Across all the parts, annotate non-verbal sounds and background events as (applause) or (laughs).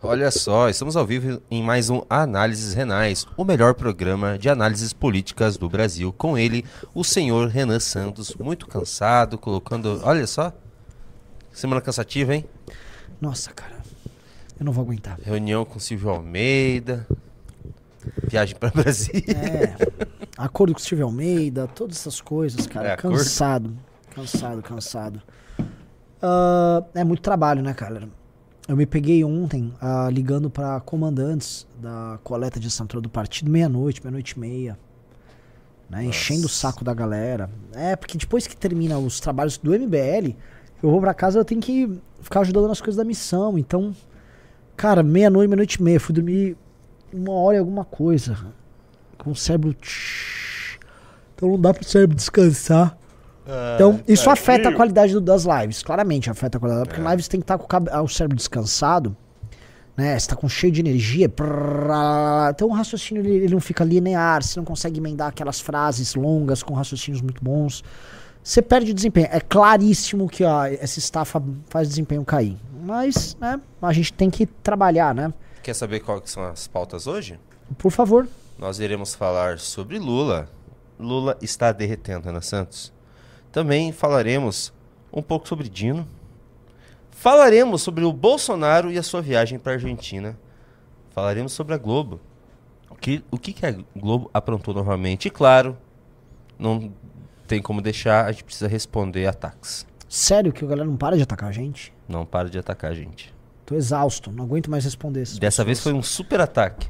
Olha só, estamos ao vivo em mais um Análises Renais, o melhor programa de análises políticas do Brasil. Com ele, o senhor Renan Santos, muito cansado, colocando. Olha só, semana cansativa, hein? Nossa, cara, eu não vou aguentar. Reunião com Silvio Almeida, viagem para (laughs) Brasília. É, acordo com o Silvio Almeida, todas essas coisas, cara. É, acordo? cansado, cansado, cansado. Ah, é muito trabalho, né, cara? Eu me peguei ontem ah, ligando pra comandantes da coleta de assinatura do partido meia-noite, meia-noite e meia. Né, enchendo o saco da galera. É, porque depois que termina os trabalhos do MBL, eu vou pra casa eu tenho que ficar ajudando nas coisas da missão. Então, cara, meia-noite, meia-noite e meia. Fui dormir uma hora e alguma coisa. Com o cérebro. Então não dá pro cérebro descansar. Então, isso afeta a qualidade do- das lives. Claramente afeta a qualidade. Porque lives tem que estar com o, cab- ah, o cérebro descansado. Né? Você tá com cheio de energia. Então o raciocínio ele, ele não fica linear. Você não consegue emendar aquelas frases longas com raciocínios muito bons. Você perde desempenho. É claríssimo que ó, essa estafa faz desempenho cair. Mas, né, a gente tem que trabalhar, né? Quer saber quais são as pautas hoje? Por favor. Nós iremos falar sobre Lula. Lula está derretendo, Ana Santos. Também falaremos um pouco sobre Dino. Falaremos sobre o Bolsonaro e a sua viagem para a Argentina. Falaremos sobre a Globo. O que, o que, que a Globo aprontou novamente? E claro, não tem como deixar, a gente precisa responder ataques. Sério que a galera não para de atacar a gente? Não para de atacar a gente. Tô exausto, não aguento mais responder essas Dessa vez foi pessoas. um super ataque.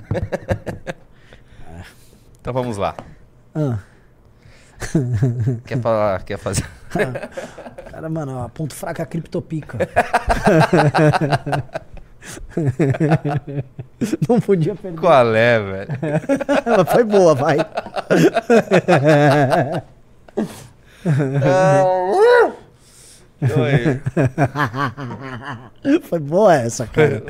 (laughs) então vamos lá. Ah, (laughs) Quer falar, quer fazer? (laughs) cara, mano, ó, ponto fraco é a criptopica. (laughs) não podia perder. Qual é, velho? Ela foi boa, vai. Oi. (laughs) Foi boa essa, cara.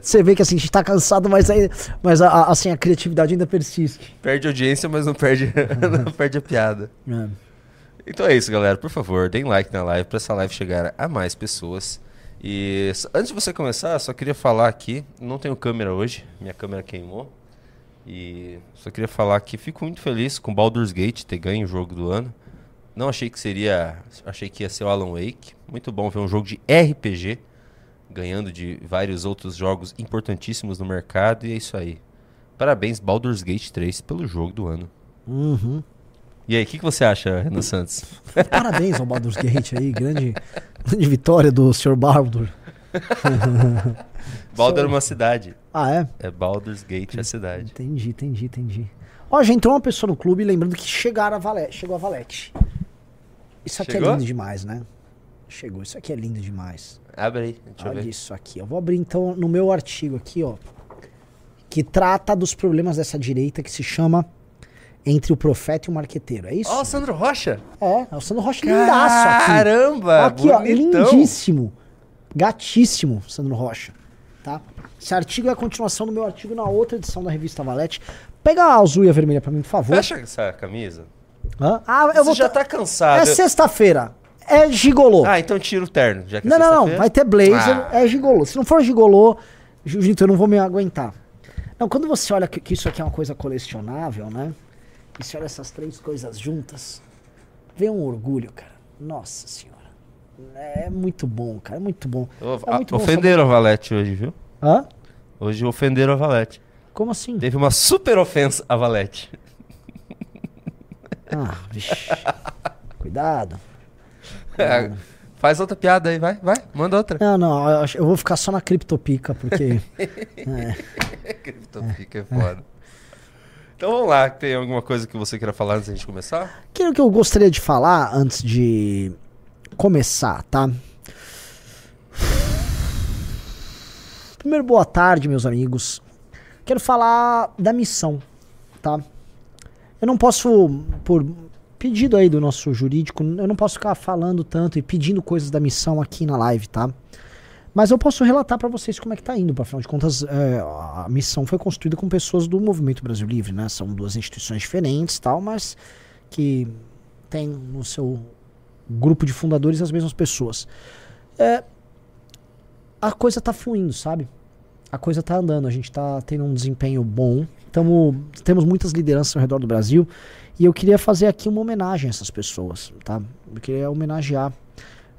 Você vê que assim, a gente tá cansado, mas, aí, mas a, a- assim, a criatividade ainda persiste. Perde audiência, mas não perde, (laughs) não (laughs) perde a piada. É. Então é isso, galera. Por favor, deem like na live para essa live chegar a mais pessoas. E antes de você começar, só queria falar aqui, não tenho câmera hoje, minha câmera queimou. E só queria falar que fico muito feliz com Baldur's Gate ter ganho o jogo do ano. Não achei que seria, achei que ia ser o Alan Wake. Muito bom ver um jogo de RPG ganhando de vários outros jogos importantíssimos no mercado e é isso aí. Parabéns Baldur's Gate 3 pelo jogo do ano. Uhum. E aí, o que, que você acha, Renan Santos? (laughs) Parabéns ao Baldur's Gate aí, grande, (laughs) grande vitória do Sr. Baldur. (laughs) Baldur é uma cidade. Ah, é? É Baldur's Gate a cidade. Entendi, entendi, entendi. Ó, já entrou uma pessoa no clube, lembrando que chegaram a Valete, chegou a Valete. Isso aqui Chegou? é lindo demais, né? Chegou, isso aqui é lindo demais. Abre aí, deixa eu Olha ver. isso aqui. Eu vou abrir então no meu artigo aqui, ó. Que trata dos problemas dessa direita que se chama Entre o Profeta e o Marqueteiro. É isso? Ó, o Sandro Rocha! É, é o Sandro Rocha lindaço aqui. Caramba! Aqui, ó, lindíssimo. Gatíssimo, Sandro Rocha. Tá? Esse artigo é a continuação do meu artigo na outra edição da revista Valete. Pega a azul e a vermelha pra mim, por favor. Fecha essa camisa. Hã? Ah, eu Você vou já tá cansado. É sexta-feira. É gigolô. Ah, então tira o terno, já que não, é não, não. Vai ter blazer. Ah. É gigolô. Se não for gigolô, Jiu-Jitsu, eu não vou me aguentar. Não, quando você olha que, que isso aqui é uma coisa colecionável, né? E você olha essas três coisas juntas, vem um orgulho, cara. Nossa senhora. É muito bom, cara. É muito bom. É muito bom ofenderam a Valete hoje, viu? Hã? Hoje ofenderam a Valete. Como assim? Teve uma super ofensa a Valete. Ah, vixe. Cuidado. É, faz outra piada aí, vai, vai, manda outra. Não, não, eu, vou ficar só na criptopica, porque. (laughs) é. Criptopica é foda. Então vamos lá, tem alguma coisa que você queira falar antes da gente começar? Aquilo que eu gostaria de falar antes de começar, tá? Primeiro, boa tarde, meus amigos. Quero falar da missão, tá? Eu não posso, por pedido aí do nosso jurídico, eu não posso ficar falando tanto e pedindo coisas da missão aqui na live, tá? Mas eu posso relatar pra vocês como é que tá indo, pra afinal de contas, é, a missão foi construída com pessoas do Movimento Brasil Livre, né? São duas instituições diferentes tal, mas que tem no seu grupo de fundadores as mesmas pessoas. É, a coisa tá fluindo, sabe? A coisa tá andando, a gente tá tendo um desempenho bom. Tamo, temos muitas lideranças ao redor do Brasil. E eu queria fazer aqui uma homenagem a essas pessoas, tá? Eu queria homenagear.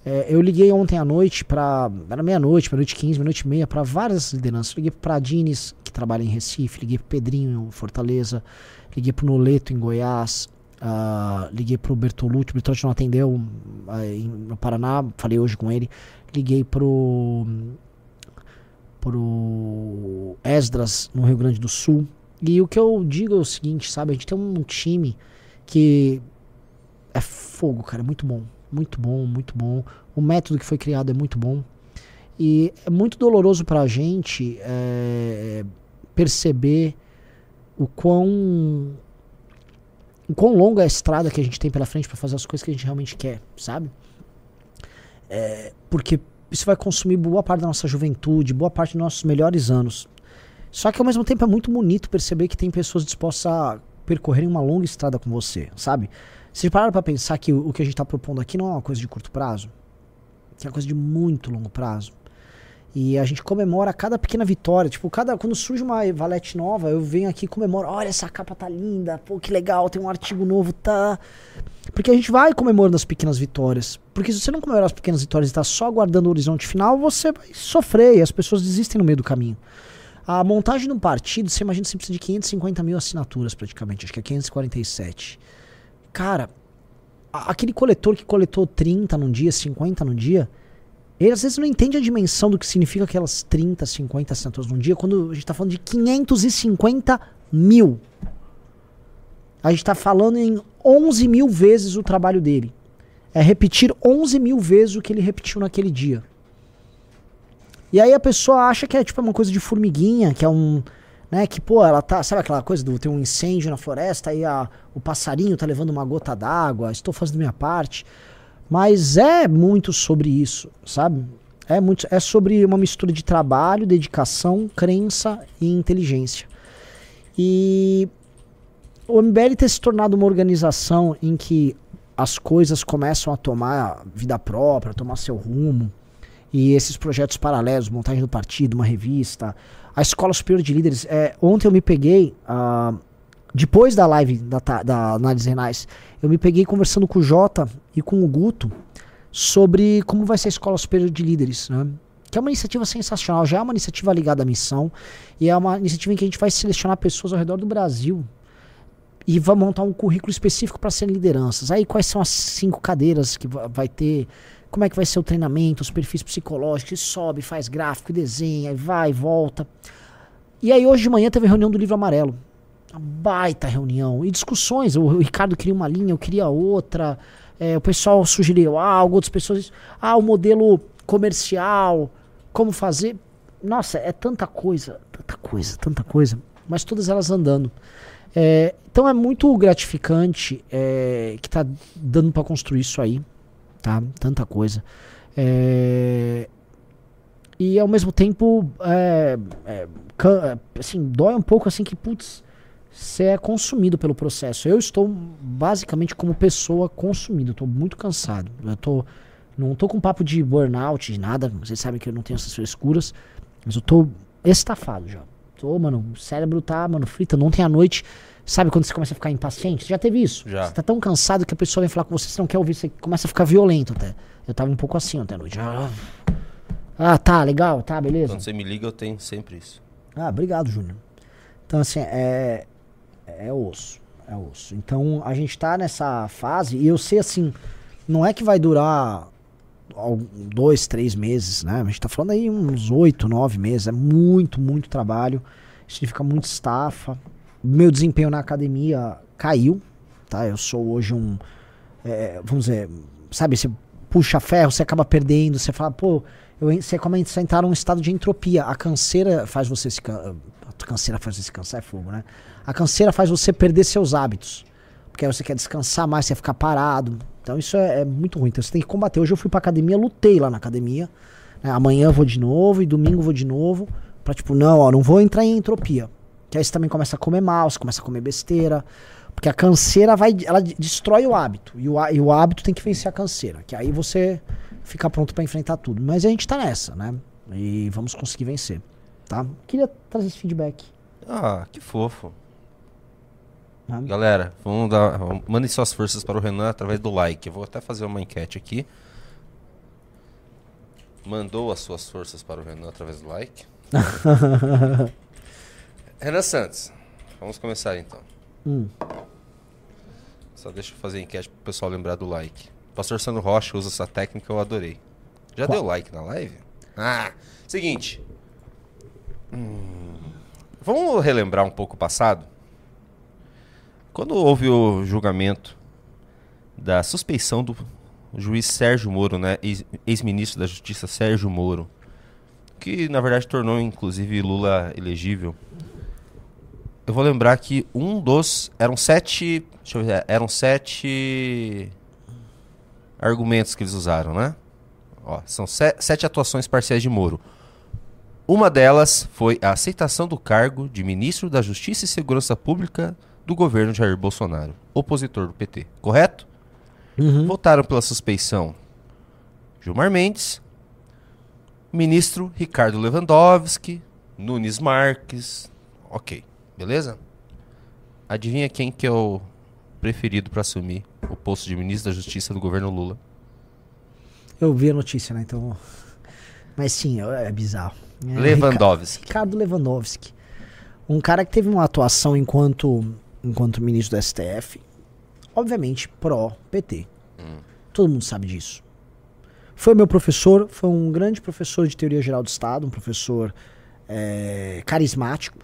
É, eu liguei ontem à noite para Era meia-noite, meia-noite 15, meia-noite e meia, para várias lideranças. Liguei pro Pradines, que trabalha em Recife, liguei pro Pedrinho em Fortaleza, liguei pro Noleto em Goiás, uh, liguei pro Bertolucci, o Bertolucci não atendeu uh, em, no Paraná, falei hoje com ele. Liguei pro pro Esdras no Rio Grande do Sul. E o que eu digo é o seguinte, sabe? A gente tem um time que é fogo, cara, é muito bom. Muito bom, muito bom. O método que foi criado é muito bom. E é muito doloroso pra gente é, perceber o quão, o quão longa é a estrada que a gente tem pela frente para fazer as coisas que a gente realmente quer, sabe? É, porque isso vai consumir boa parte da nossa juventude, boa parte dos nossos melhores anos. Só que ao mesmo tempo é muito bonito perceber que tem pessoas dispostas a percorrerem uma longa estrada com você, sabe? Vocês pararam para pensar que o, que a gente está propondo aqui não é uma coisa de curto prazo? É uma coisa de muito longo prazo. E a gente comemora cada pequena vitória. Tipo, cada quando surge uma valete nova, eu venho aqui e comemoro. Olha, essa capa tá linda. Pô, que legal, tem um artigo novo, tá. Porque a gente vai comemorando as pequenas vitórias. Porque se você não comemorar as pequenas vitórias e tá só aguardando o horizonte final, você vai sofrer e as pessoas desistem no meio do caminho. A montagem de um partido, você imagina você precisa de 550 mil assinaturas praticamente, acho que é 547. Cara, aquele coletor que coletou 30 num dia, 50 num dia, ele às vezes não entende a dimensão do que significa aquelas 30, 50 assinaturas num dia, quando a gente está falando de 550 mil. A gente está falando em 11 mil vezes o trabalho dele. É repetir 11 mil vezes o que ele repetiu naquele dia. E aí a pessoa acha que é tipo uma coisa de formiguinha, que é um. Né, que, pô, ela tá. Sabe aquela coisa do tem um incêndio na floresta e a, o passarinho tá levando uma gota d'água, estou fazendo minha parte. Mas é muito sobre isso, sabe? É, muito, é sobre uma mistura de trabalho, dedicação, crença e inteligência. E o MBL ter se tornado uma organização em que as coisas começam a tomar vida própria, a tomar seu rumo, e esses projetos paralelos, montagem do partido, uma revista, a Escola Superior de Líderes. É, ontem eu me peguei, uh, depois da live da, da Análise Renais, eu me peguei conversando com o Jota e com o Guto sobre como vai ser a Escola Superior de Líderes, né? que é uma iniciativa sensacional, já é uma iniciativa ligada à missão, e é uma iniciativa em que a gente vai selecionar pessoas ao redor do Brasil e vai montar um currículo específico para serem lideranças. Aí quais são as cinco cadeiras que vai ter, como é que vai ser o treinamento, os perfis psicológicos, sobe, faz gráfico, desenha, vai, volta. E aí hoje de manhã teve a reunião do livro amarelo. Uma baita reunião. E discussões. O Ricardo queria uma linha, eu queria outra. É, o pessoal sugeriu algo, outras pessoas. Ah, o modelo comercial, como fazer. Nossa, é tanta coisa, tanta coisa, tanta coisa. Mas todas elas andando. É, então é muito gratificante é, que tá dando para construir isso aí tá? Tanta coisa. É... E ao mesmo tempo, é, é, assim, dói um pouco assim que, putz, você é consumido pelo processo. Eu estou basicamente como pessoa consumida, estou muito cansado. Eu tô, não estou com papo de burnout, de nada, vocês sabem que eu não tenho essas frescuras, mas eu estou estafado já. Tô, mano, o cérebro tá, mano, frita, não tem a noite Sabe quando você começa a ficar impaciente? Você já teve isso? Já. Você tá tão cansado que a pessoa vem falar com você, você não quer ouvir, você começa a ficar violento até. Eu tava um pouco assim ontem à noite. Ah, ah tá, legal, tá, beleza. Quando você me liga, eu tenho sempre isso. Ah, obrigado, Júnior. Então, assim, é. É osso. É osso. Então, a gente tá nessa fase, e eu sei assim, não é que vai durar dois, três meses, né? A gente tá falando aí uns oito, nove meses. É muito, muito trabalho. Significa muito estafa meu desempenho na academia caiu, tá? Eu sou hoje um, é, vamos dizer, sabe, você puxa ferro, você acaba perdendo, você fala, pô, eu, você começa a entrar num estado de entropia. A canseira faz você se a canseira faz você se cansar é fogo, né? A canseira faz você perder seus hábitos. Porque aí você quer descansar mais, você ficar parado. Então isso é, é muito ruim. Então você tem que combater. Hoje eu fui pra academia, lutei lá na academia. Né? Amanhã vou de novo e domingo vou de novo. Pra tipo, não, ó, não vou entrar em entropia. Que aí você também começa a comer mal, você começa a comer besteira. Porque a canseira vai. Ela destrói o hábito. E o, e o hábito tem que vencer a canseira. Que aí você fica pronto para enfrentar tudo. Mas a gente tá nessa, né? E vamos conseguir vencer, tá? Queria trazer esse feedback. Ah, que fofo. Ah. Galera, vamos dar, mandem suas forças para o Renan através do like. Eu vou até fazer uma enquete aqui. Mandou as suas forças para o Renan através do like. (laughs) Renan Santos, vamos começar então. Hum. Só deixa eu fazer a enquete para o pessoal lembrar do like. Pastor Sandro Rocha usa essa técnica, eu adorei. Já Qual? deu like na live? Ah, seguinte. Hum, vamos relembrar um pouco o passado? Quando houve o julgamento da suspeição do juiz Sérgio Moro, né, ex- ex-ministro da Justiça Sérgio Moro, que na verdade tornou inclusive Lula elegível. Eu vou lembrar que um dos eram sete, deixa eu ver, eram sete argumentos que eles usaram, né? Ó, são se- sete atuações parciais de Moro. Uma delas foi a aceitação do cargo de ministro da Justiça e Segurança Pública do governo Jair Bolsonaro, opositor do PT, correto? Uhum. Votaram pela suspeição Gilmar Mendes, ministro Ricardo Lewandowski, Nunes Marques. Ok, beleza? Adivinha quem que é o preferido para assumir o posto de ministro da Justiça do governo Lula? Eu vi a notícia, né? Então. Mas sim, é é bizarro. É, Lewandowski. Ricardo Lewandowski. Um cara que teve uma atuação enquanto, enquanto ministro do STF, obviamente pró-PT. Todo mundo sabe disso. Foi meu professor, foi um grande professor de teoria geral do Estado, um professor é, carismático,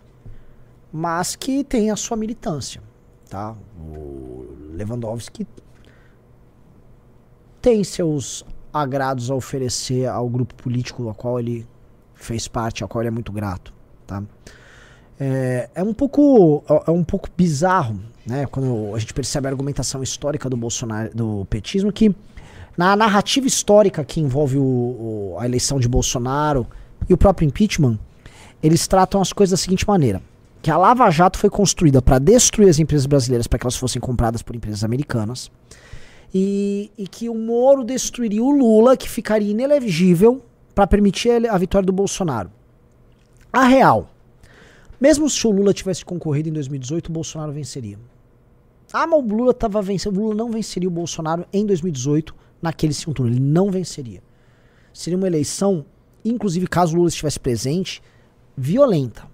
mas que tem a sua militância. Tá? O Lewandowski tem seus agrados a oferecer ao grupo político ao qual ele fez parte, ao qual ele é muito grato, tá? É, é um pouco é um pouco bizarro, né? Quando a gente percebe a argumentação histórica do Bolsonaro, do petismo, que na narrativa histórica que envolve o- o- a eleição de Bolsonaro e o próprio impeachment, eles tratam as coisas da seguinte maneira: que a Lava Jato foi construída para destruir as empresas brasileiras para que elas fossem compradas por empresas americanas e, e que o Moro destruiria o Lula, que ficaria inelegível para permitir a vitória do Bolsonaro. A real, mesmo se o Lula tivesse concorrido em 2018, o Bolsonaro venceria. Ah, mas o Lula tava vencendo. O Lula não venceria o Bolsonaro em 2018 naquele segundo turno. Ele não venceria. Seria uma eleição, inclusive caso o Lula estivesse presente, violenta.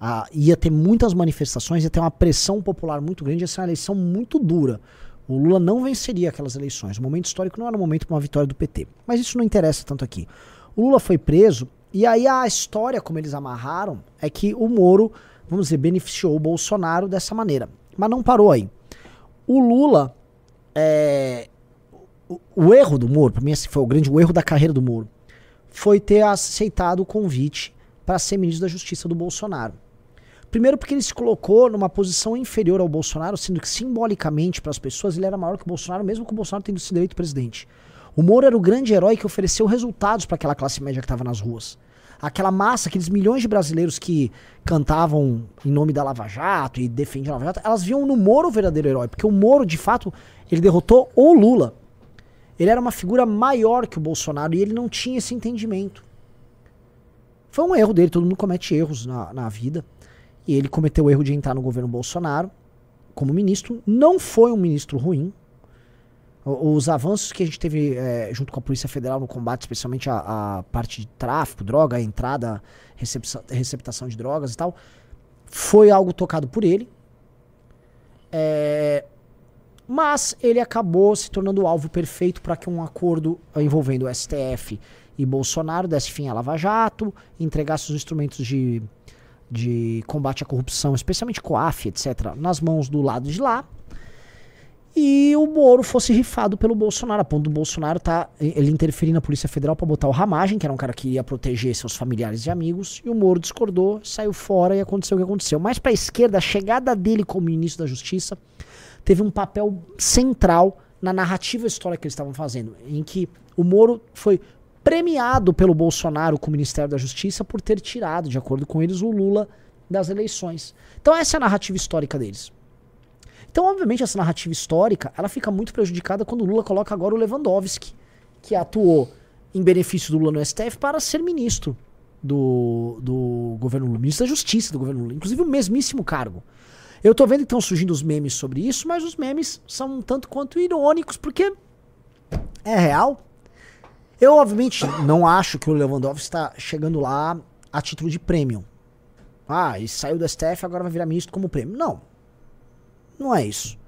Ah, ia ter muitas manifestações, ia ter uma pressão popular muito grande, ia ser uma eleição muito dura. O Lula não venceria aquelas eleições. O momento histórico não era o momento para uma vitória do PT. Mas isso não interessa tanto aqui. O Lula foi preso, e aí a história, como eles amarraram, é que o Moro, vamos dizer, beneficiou o Bolsonaro dessa maneira. Mas não parou aí. O Lula, é, o, o erro do Moro, para mim esse foi o grande o erro da carreira do Moro, foi ter aceitado o convite para ser ministro da Justiça do Bolsonaro. Primeiro porque ele se colocou numa posição inferior ao Bolsonaro, sendo que simbolicamente para as pessoas ele era maior que o Bolsonaro, mesmo com o Bolsonaro tendo sido eleito presidente. O Moro era o grande herói que ofereceu resultados para aquela classe média que estava nas ruas. Aquela massa, aqueles milhões de brasileiros que cantavam em nome da Lava Jato e defendiam a Lava Jato, elas viam no Moro o verdadeiro herói, porque o Moro, de fato, ele derrotou o Lula. Ele era uma figura maior que o Bolsonaro e ele não tinha esse entendimento. Foi um erro dele, todo mundo comete erros na, na vida. E ele cometeu o erro de entrar no governo Bolsonaro como ministro. Não foi um ministro ruim. Os avanços que a gente teve eh, junto com a Polícia Federal no combate, especialmente a, a parte de tráfico, droga, entrada, receptação de drogas e tal, foi algo tocado por ele. É, mas ele acabou se tornando o alvo perfeito para que um acordo envolvendo o STF e Bolsonaro desse fim à Lava Jato, entregasse os instrumentos de, de combate à corrupção, especialmente COAF, etc., nas mãos do lado de lá. E o Moro fosse rifado pelo Bolsonaro, a ponto do Bolsonaro tá ele interferir na Polícia Federal para botar o Ramagem, que era um cara que ia proteger seus familiares e amigos, e o Moro discordou, saiu fora e aconteceu o que aconteceu. Mas para a esquerda, a chegada dele como ministro da Justiça teve um papel central na narrativa histórica que eles estavam fazendo, em que o Moro foi premiado pelo Bolsonaro com o Ministério da Justiça por ter tirado, de acordo com eles, o Lula das eleições. Então essa é a narrativa histórica deles. Então, obviamente, essa narrativa histórica, ela fica muito prejudicada quando o Lula coloca agora o Lewandowski, que atuou em benefício do Lula no STF para ser ministro do, do governo Lula, ministro da Justiça do governo Lula, inclusive o mesmíssimo cargo. Eu tô vendo que estão surgindo os memes sobre isso, mas os memes são um tanto quanto irônicos, porque é real. Eu, obviamente, não acho que o Lewandowski está chegando lá a título de prêmio. Ah, e saiu do STF, agora vai virar ministro como prêmio. Não. Não é isso.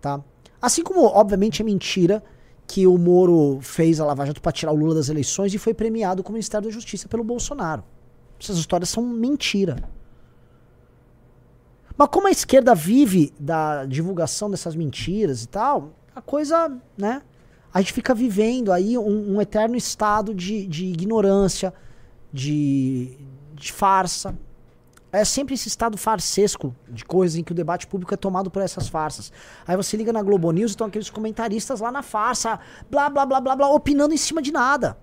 Tá? Assim como, obviamente, é mentira que o Moro fez a Lava Jato para tirar o Lula das eleições e foi premiado como Ministério da Justiça pelo Bolsonaro. Essas histórias são mentira. Mas como a esquerda vive da divulgação dessas mentiras e tal, a coisa, né? A gente fica vivendo aí um, um eterno estado de, de ignorância, de, de farsa, é sempre esse estado farsesco de coisas em que o debate público é tomado por essas farsas. Aí você liga na Globo News e estão aqueles comentaristas lá na farsa, blá, blá, blá, blá, blá, opinando em cima de nada.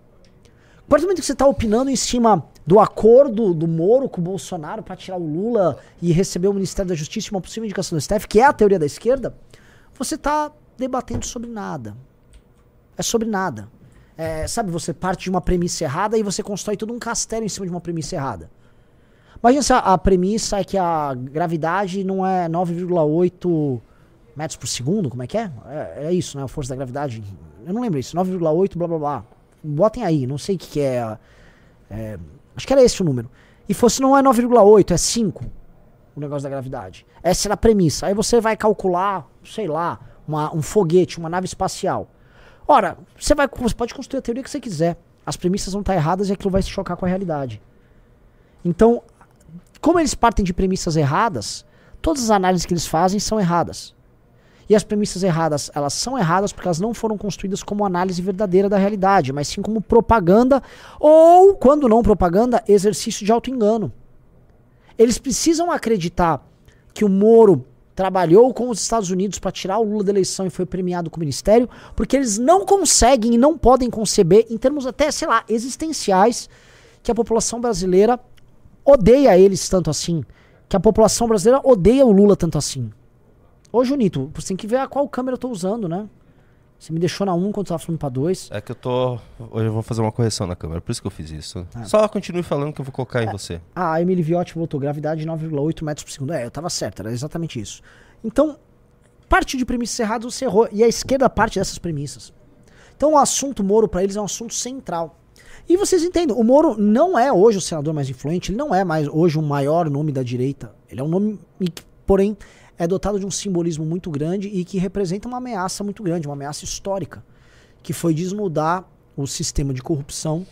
A partir do momento que você está opinando em cima do acordo do Moro com o Bolsonaro para tirar o Lula e receber o Ministério da Justiça uma possível indicação do STF, que é a teoria da esquerda, você está debatendo sobre nada. É sobre nada. É, sabe, você parte de uma premissa errada e você constrói todo um castelo em cima de uma premissa errada. Imagina se a, a premissa é que a gravidade não é 9,8 metros por segundo, como é que é? é? é? isso, né? A força da gravidade. Eu não lembro isso, 9,8 blá blá blá. Botem aí, não sei o que, que é, é, Acho que era esse o número. E fosse não é 9,8, é 5 o negócio da gravidade. Essa era a premissa. Aí você vai calcular, sei lá, uma, um foguete, uma nave espacial. Ora, você, vai, você pode construir a teoria que você quiser. As premissas vão estar erradas e aquilo vai se chocar com a realidade. Então, como eles partem de premissas erradas, todas as análises que eles fazem são erradas. E as premissas erradas, elas são erradas porque elas não foram construídas como análise verdadeira da realidade, mas sim como propaganda ou, quando não propaganda, exercício de auto-engano. Eles precisam acreditar que o Moro trabalhou com os Estados Unidos para tirar o Lula da eleição e foi premiado com o ministério, porque eles não conseguem e não podem conceber, em termos até, sei lá, existenciais, que a população brasileira odeia eles tanto assim. Que a população brasileira odeia o Lula tanto assim. Ô, Junito, você tem que ver a qual câmera eu tô usando, né? Você me deixou na 1 quando tava falando pra 2. É que eu tô. Hoje eu vou fazer uma correção na câmera, por isso que eu fiz isso. Ah. Só continue falando que eu vou colocar é. em você. Ah, a Emily Viotti voltou, gravidade 9,8 metros por segundo. É, eu tava certo, era exatamente isso. Então, parte de premissas erradas você errou. E a esquerda parte dessas premissas. Então o assunto Moro para eles é um assunto central. E vocês entendem, o Moro não é hoje o senador mais influente, ele não é mais hoje o maior nome da direita. Ele é um nome, porém, é dotado de um simbolismo muito grande e que representa uma ameaça muito grande, uma ameaça histórica, que foi desnudar o sistema de corrupção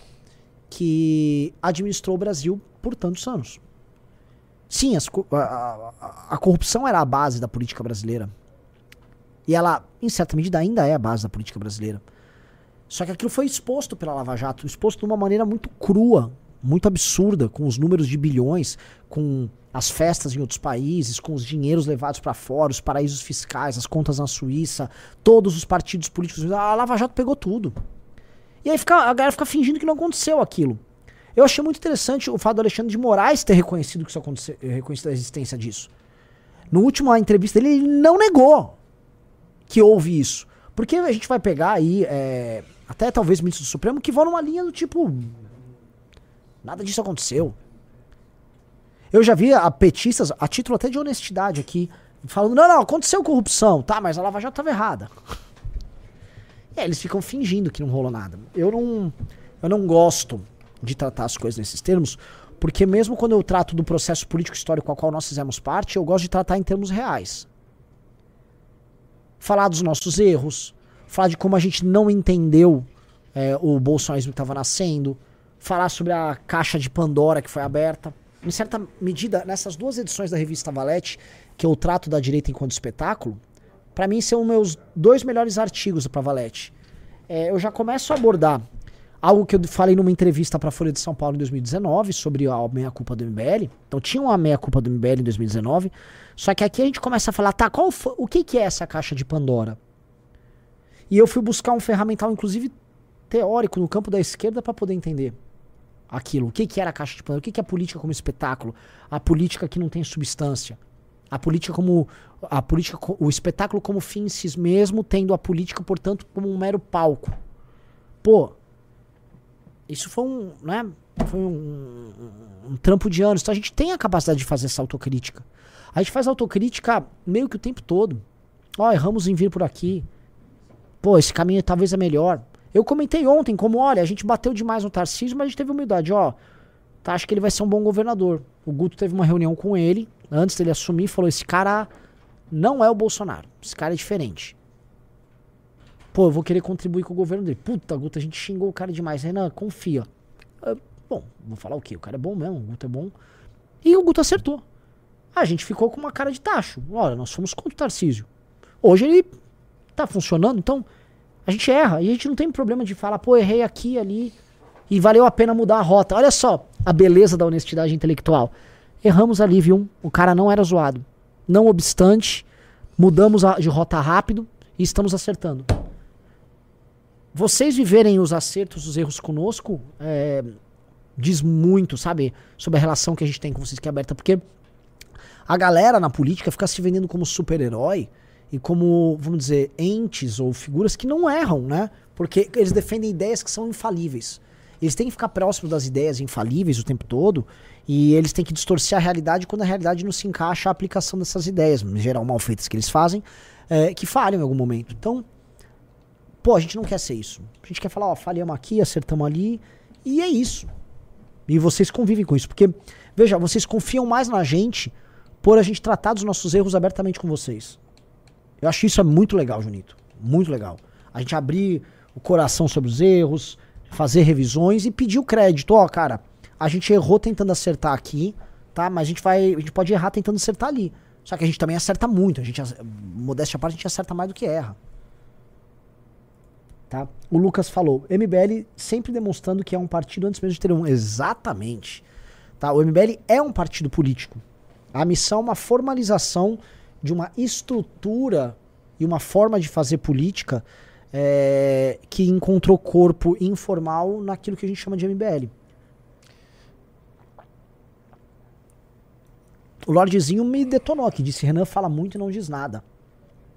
que administrou o Brasil por tantos anos. Sim, as, a, a, a, corrupção era a base da política brasileira. E ela, em certa medida, ainda é a base da política brasileira. Só que aquilo foi exposto pela Lava Jato, exposto de uma maneira muito crua, muito absurda, com os números de bilhões, com as festas em outros países, com os dinheiros levados para fora, os paraísos fiscais, as contas na Suíça, todos os partidos políticos. A Lava Jato pegou tudo. E aí fica, a galera fica fingindo que não aconteceu aquilo. Eu achei muito interessante o fato do Alexandre de Moraes ter reconhecido que isso aconteceu, reconhecido a existência disso. No último entrevista dele, ele não negou que houve isso. Porque a gente vai pegar aí é, até talvez ministros do Supremo, que vão numa linha do tipo. Nada disso aconteceu. Eu já vi a petistas, a título até de honestidade aqui, falando: não, não, aconteceu corrupção, tá, mas a Lava Jato estava errada. Aí eles ficam fingindo que não rolou nada. Eu não, eu não gosto de tratar as coisas nesses termos, porque mesmo quando eu trato do processo político histórico ao qual nós fizemos parte, eu gosto de tratar em termos reais. Falar dos nossos erros, falar de como a gente não entendeu é, o bolsonarismo que estava nascendo, falar sobre a caixa de Pandora que foi aberta. Em certa medida, nessas duas edições da revista Valete, que eu trato da direita enquanto espetáculo, para mim são meus dois melhores artigos para Valete. É, eu já começo a abordar algo que eu falei numa entrevista para a Folha de São Paulo em 2019 sobre a meia-culpa do MBL. Então tinha uma meia-culpa do MBL em 2019. Só que aqui a gente começa a falar, tá, qual foi, o que, que é essa caixa de Pandora? E eu fui buscar um ferramental, inclusive teórico, no campo da esquerda para poder entender aquilo. O que, que era a caixa de Pandora? O que, que é a política como espetáculo? A política que não tem substância. A política como. A política, o espetáculo como fim em si mesmo, tendo a política, portanto, como um mero palco. Pô, isso foi um, né? Foi um, um, trampo de anos. Então a gente tem a capacidade de fazer essa autocrítica. A gente faz autocrítica meio que o tempo todo. Ó, oh, erramos em vir por aqui. Pô, esse caminho talvez é melhor. Eu comentei ontem como, olha, a gente bateu demais no Tarcísio, mas a gente teve humildade, ó. Tá, acho que ele vai ser um bom governador. O Guto teve uma reunião com ele, antes dele assumir, falou: esse cara não é o Bolsonaro. Esse cara é diferente. Pô, eu vou querer contribuir com o governo dele. Puta, Guto, a gente xingou o cara demais. Renan, confia. Uh, bom, vou falar o quê? O cara é bom mesmo, o Guto é bom. E o Guto acertou. A gente ficou com uma cara de tacho. Olha, nós fomos contra o Tarcísio. Hoje ele tá funcionando, então a gente erra. E a gente não tem problema de falar, pô, errei aqui ali e valeu a pena mudar a rota. Olha só a beleza da honestidade intelectual. Erramos ali, viu? O cara não era zoado. Não obstante, mudamos de rota rápido e estamos acertando. Vocês viverem os acertos, os erros conosco, é, diz muito, sabe? Sobre a relação que a gente tem com vocês que é aberta. Porque a galera na política fica se vendendo como super-herói e como, vamos dizer, entes ou figuras que não erram, né? Porque eles defendem ideias que são infalíveis. Eles têm que ficar próximos das ideias infalíveis o tempo todo e eles têm que distorcer a realidade quando a realidade não se encaixa à aplicação dessas ideias, em geral mal feitas que eles fazem, é, que falham em algum momento. Então, pô, a gente não quer ser isso. A gente quer falar, ó, falhamos aqui, acertamos ali, e é isso. E vocês convivem com isso, porque, veja, vocês confiam mais na gente por a gente tratar dos nossos erros abertamente com vocês. Eu acho isso é muito legal, Junito. Muito legal. A gente abrir o coração sobre os erros, fazer revisões e pedir o crédito. Ó, oh, cara, a gente errou tentando acertar aqui, tá? Mas a gente vai. A gente pode errar tentando acertar ali. Só que a gente também acerta muito. A gente, modéstia à parte, a gente acerta mais do que erra. Tá? O Lucas falou, MBL sempre demonstrando que é um partido antes mesmo de ter um. Exatamente. Tá? O MBL é um partido político. A missão é uma formalização de uma estrutura e uma forma de fazer política é, que encontrou corpo informal naquilo que a gente chama de MBL. O Lordzinho me detonou aqui, disse Renan fala muito e não diz nada.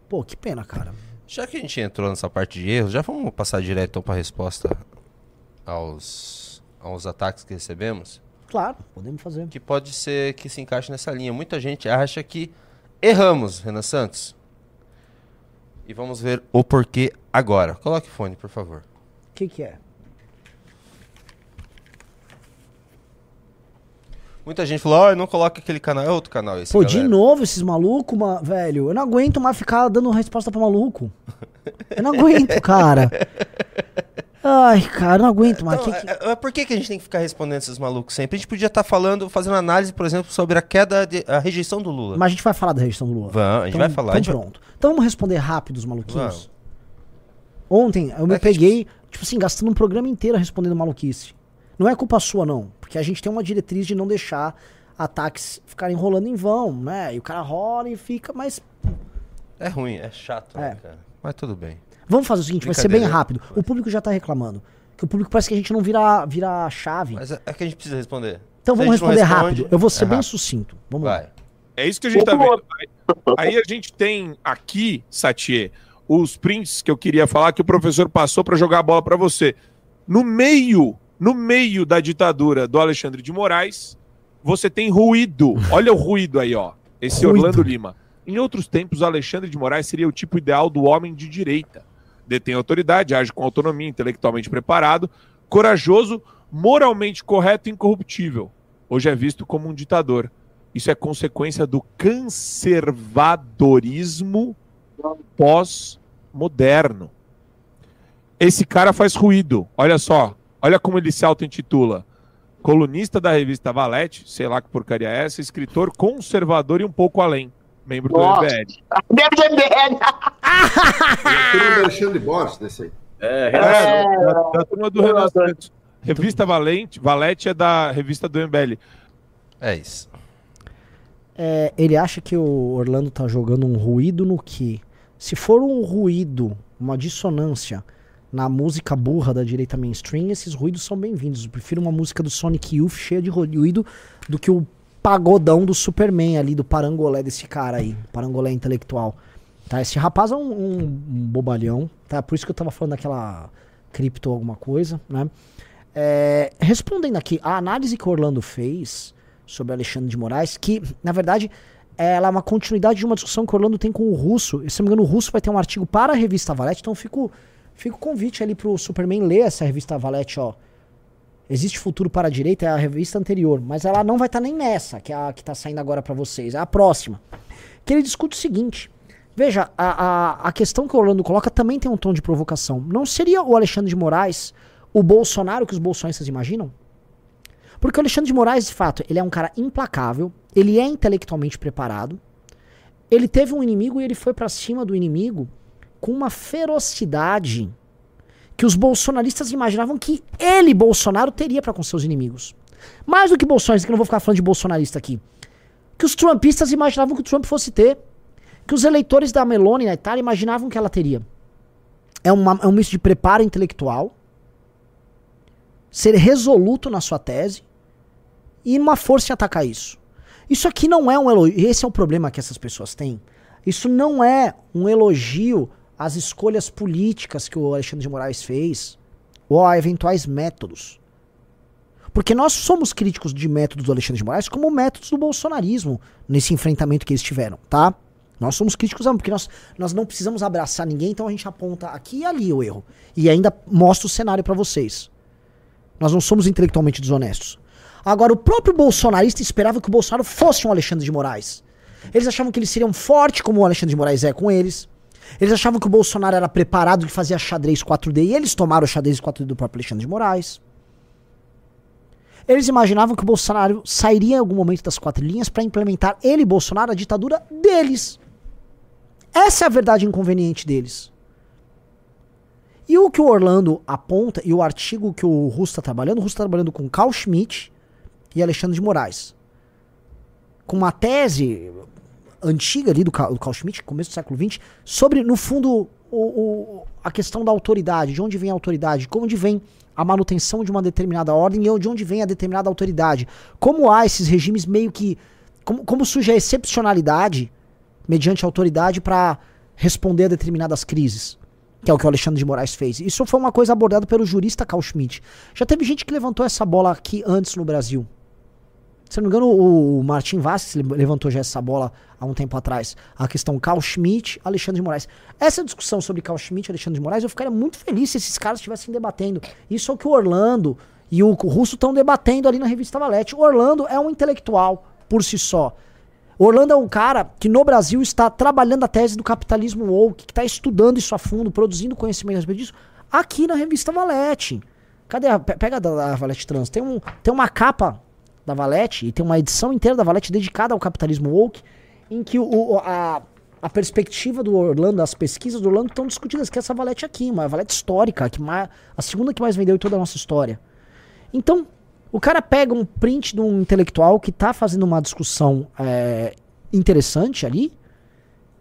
Pô, que pena, cara. Já que a gente entrou nessa parte de erros, já vamos passar direto então para a resposta aos, aos ataques que recebemos? Claro, podemos fazer. Que pode ser que se encaixe nessa linha. Muita gente acha que erramos, Renan Santos. E vamos ver o porquê agora. Coloque fone, por favor. O que, que é? Muita gente falou, ó, oh, não coloca aquele canal, é outro canal esse, Pô, galera. de novo esses malucos, velho. Eu não aguento mais ficar dando resposta pra maluco. Eu não aguento, cara. (laughs) Ai, cara, não aguento mais. Então, que, que... É, é, por que, que a gente tem que ficar respondendo esses malucos sempre? A gente podia estar tá falando, fazendo análise, por exemplo, sobre a queda, de, a rejeição do Lula. Mas a gente vai falar da rejeição do Lula. Vamos, a gente então, vai falar. Então pronto. Vai... Então vamos responder rápido os maluquinhos. Vamos. Ontem eu me é peguei, gente... tipo assim, gastando um programa inteiro respondendo maluquice. Não é culpa sua, não. Porque a gente tem uma diretriz de não deixar ataques ficarem rolando em vão, né? E o cara rola e fica, mas. É ruim, é chato, né, é. Né, cara? Mas tudo bem. Vamos fazer o seguinte, vai ser bem rápido. O público já tá reclamando. Que o público parece que a gente não vira, vira chave. Mas é, é que a gente precisa responder. Então Se vamos responder responde, rápido. Eu vou ser é bem sucinto. Vamos vai. lá. É isso que a gente tá vendo. (laughs) Aí a gente tem aqui, Satie, os prints que eu queria falar que o professor passou para jogar a bola para você. No meio, no meio da ditadura do Alexandre de Moraes, você tem ruído. Olha o ruído aí, ó. Esse ruído. Orlando Lima. Em outros tempos, Alexandre de Moraes seria o tipo ideal do homem de direita. Detém autoridade, age com autonomia, intelectualmente preparado, corajoso, moralmente correto e incorruptível. Hoje é visto como um ditador. Isso é consequência do conservadorismo pós-moderno. Esse cara faz ruído. Olha só. Olha como ele se auto-intitula colunista da revista Valete, sei lá que porcaria é essa, escritor conservador e um pouco além, membro Nossa. do MBL. Membro do MBL! Alexandre Borges desse aí. É, é, da, da turma do Renan Santos. Revista Valente, Valete é da revista do MBL. É isso. É, ele acha que o Orlando tá jogando um ruído no que? Se for um ruído, uma dissonância na música burra da direita mainstream, esses ruídos são bem-vindos. Eu prefiro uma música do Sonic Youth cheia de ruído do que o pagodão do Superman ali, do parangolé desse cara aí, parangolé intelectual. Tá? Esse rapaz é um, um, bobalhão, tá? Por isso que eu tava falando daquela cripto alguma coisa, né? É, respondendo aqui, a análise que Orlando fez sobre Alexandre de Moraes, que, na verdade, ela é uma continuidade de uma discussão que Orlando tem com o Russo. E, se não me engano, o Russo vai ter um artigo para a revista Valete, então fico o convite ali pro Superman ler essa revista Valete, ó. Existe Futuro para a Direita, é a revista anterior, mas ela não vai estar tá nem nessa, que é a que está saindo agora para vocês, é a próxima. Que ele discute o seguinte: veja, a, a, a questão que o Orlando coloca também tem um tom de provocação. Não seria o Alexandre de Moraes o Bolsonaro que os bolsonaristas imaginam? Porque o Alexandre de Moraes, de fato, ele é um cara implacável, ele é intelectualmente preparado, ele teve um inimigo e ele foi para cima do inimigo com uma ferocidade que os bolsonaristas imaginavam que ele, Bolsonaro, teria para com seus inimigos. Mais do que bolsonaristas, que eu não vou ficar falando de bolsonarista aqui. Que os trumpistas imaginavam que o Trump fosse ter. Que os eleitores da Meloni na Itália imaginavam que ela teria. É, uma, é um misto de preparo intelectual, ser resoluto na sua tese e uma força em atacar isso. Isso aqui não é um elogio. Esse é o problema que essas pessoas têm. Isso não é um elogio às escolhas políticas que o Alexandre de Moraes fez ou a eventuais métodos. Porque nós somos críticos de métodos do Alexandre de Moraes como métodos do bolsonarismo nesse enfrentamento que eles tiveram, tá? Nós somos críticos, porque nós, nós não precisamos abraçar ninguém, então a gente aponta aqui e ali o erro. E ainda mostra o cenário para vocês. Nós não somos intelectualmente desonestos. Agora, o próprio bolsonarista esperava que o Bolsonaro fosse um Alexandre de Moraes. Eles achavam que eles seriam fortes como o Alexandre de Moraes é com eles. Eles achavam que o Bolsonaro era preparado de fazer xadrez 4D e eles tomaram o xadrez 4D do próprio Alexandre de Moraes. Eles imaginavam que o Bolsonaro sairia em algum momento das quatro linhas para implementar ele, Bolsonaro, a ditadura deles. Essa é a verdade inconveniente deles. E o que o Orlando aponta, e o artigo que o Russo está trabalhando, o Russo está trabalhando com Carl Schmitt e Alexandre de Moraes. Com uma tese antiga ali do Carl, do Carl Schmitt, começo do século XX, sobre, no fundo, o, o, a questão da autoridade, de onde vem a autoridade, como de vem a manutenção de uma determinada ordem e de onde vem a determinada autoridade. Como há esses regimes meio que. Como, como surge a excepcionalidade mediante a autoridade para responder a determinadas crises que é o que o Alexandre de Moraes fez. Isso foi uma coisa abordada pelo jurista Carl Schmitt. Já teve gente que levantou essa bola aqui antes no Brasil. Se não me engano, o Martin Vasques levantou já essa bola há um tempo atrás. A questão Carl Schmitt, Alexandre de Moraes. Essa discussão sobre Carl Schmitt e Alexandre de Moraes, eu ficaria muito feliz se esses caras estivessem debatendo. Isso é o que o Orlando e o Russo estão debatendo ali na revista Valete. O Orlando é um intelectual por si só. Orlando é um cara que no Brasil está trabalhando a tese do capitalismo woke, que está estudando isso a fundo, produzindo conhecimento a respeito disso, aqui na revista Valete. Cadê a, pega a da Valete Trans, tem, um, tem uma capa da Valete e tem uma edição inteira da Valete dedicada ao capitalismo woke, em que o, a, a perspectiva do Orlando, as pesquisas do Orlando estão discutidas, que é essa Valete aqui, uma Valete histórica, que mais, a segunda que mais vendeu em toda a nossa história. Então, o cara pega um print de um intelectual que tá fazendo uma discussão é, interessante ali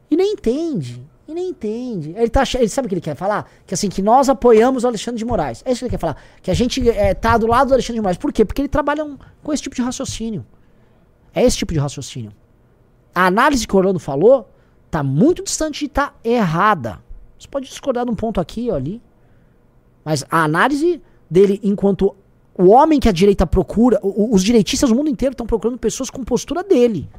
e nem entende. E nem entende. Ele, tá, ele sabe o que ele quer falar? Que assim, que nós apoiamos o Alexandre de Moraes. É isso que ele quer falar. Que a gente é, tá do lado do Alexandre de Moraes. Por quê? Porque ele trabalha um, com esse tipo de raciocínio. É esse tipo de raciocínio. A análise que o Orlando falou tá muito distante de estar tá errada. Você pode discordar de um ponto aqui ou ali. Mas a análise dele enquanto o homem que a direita procura, os direitistas do mundo inteiro estão procurando pessoas com postura dele.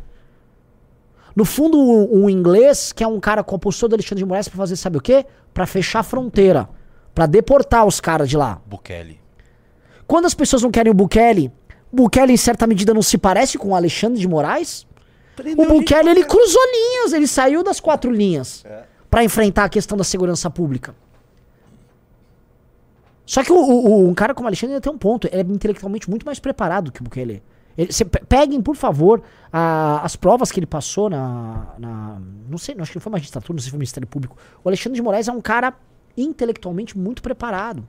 No fundo, um, um, inglês que é um cara com a postura do Alexandre de Moraes para fazer sabe o quê? Para fechar a fronteira, para deportar os caras de lá. Bukele. Quando as pessoas não querem o Bukele, Bukele em certa medida não se parece com o Alexandre de Moraes? Prendeu o Bukele ele cruzou linhas, ele saiu das quatro linhas é. para enfrentar a questão da segurança pública. Só que o, o, um cara como Alexandre ainda tem um ponto. Ele é intelectualmente muito mais preparado que o Bukele. Ele, cê, peguem, por favor, a, as provas que ele passou na, na. Não sei, não, acho que não foi magistratura, não sei se foi Ministério Público. O Alexandre de Moraes é um cara intelectualmente muito preparado.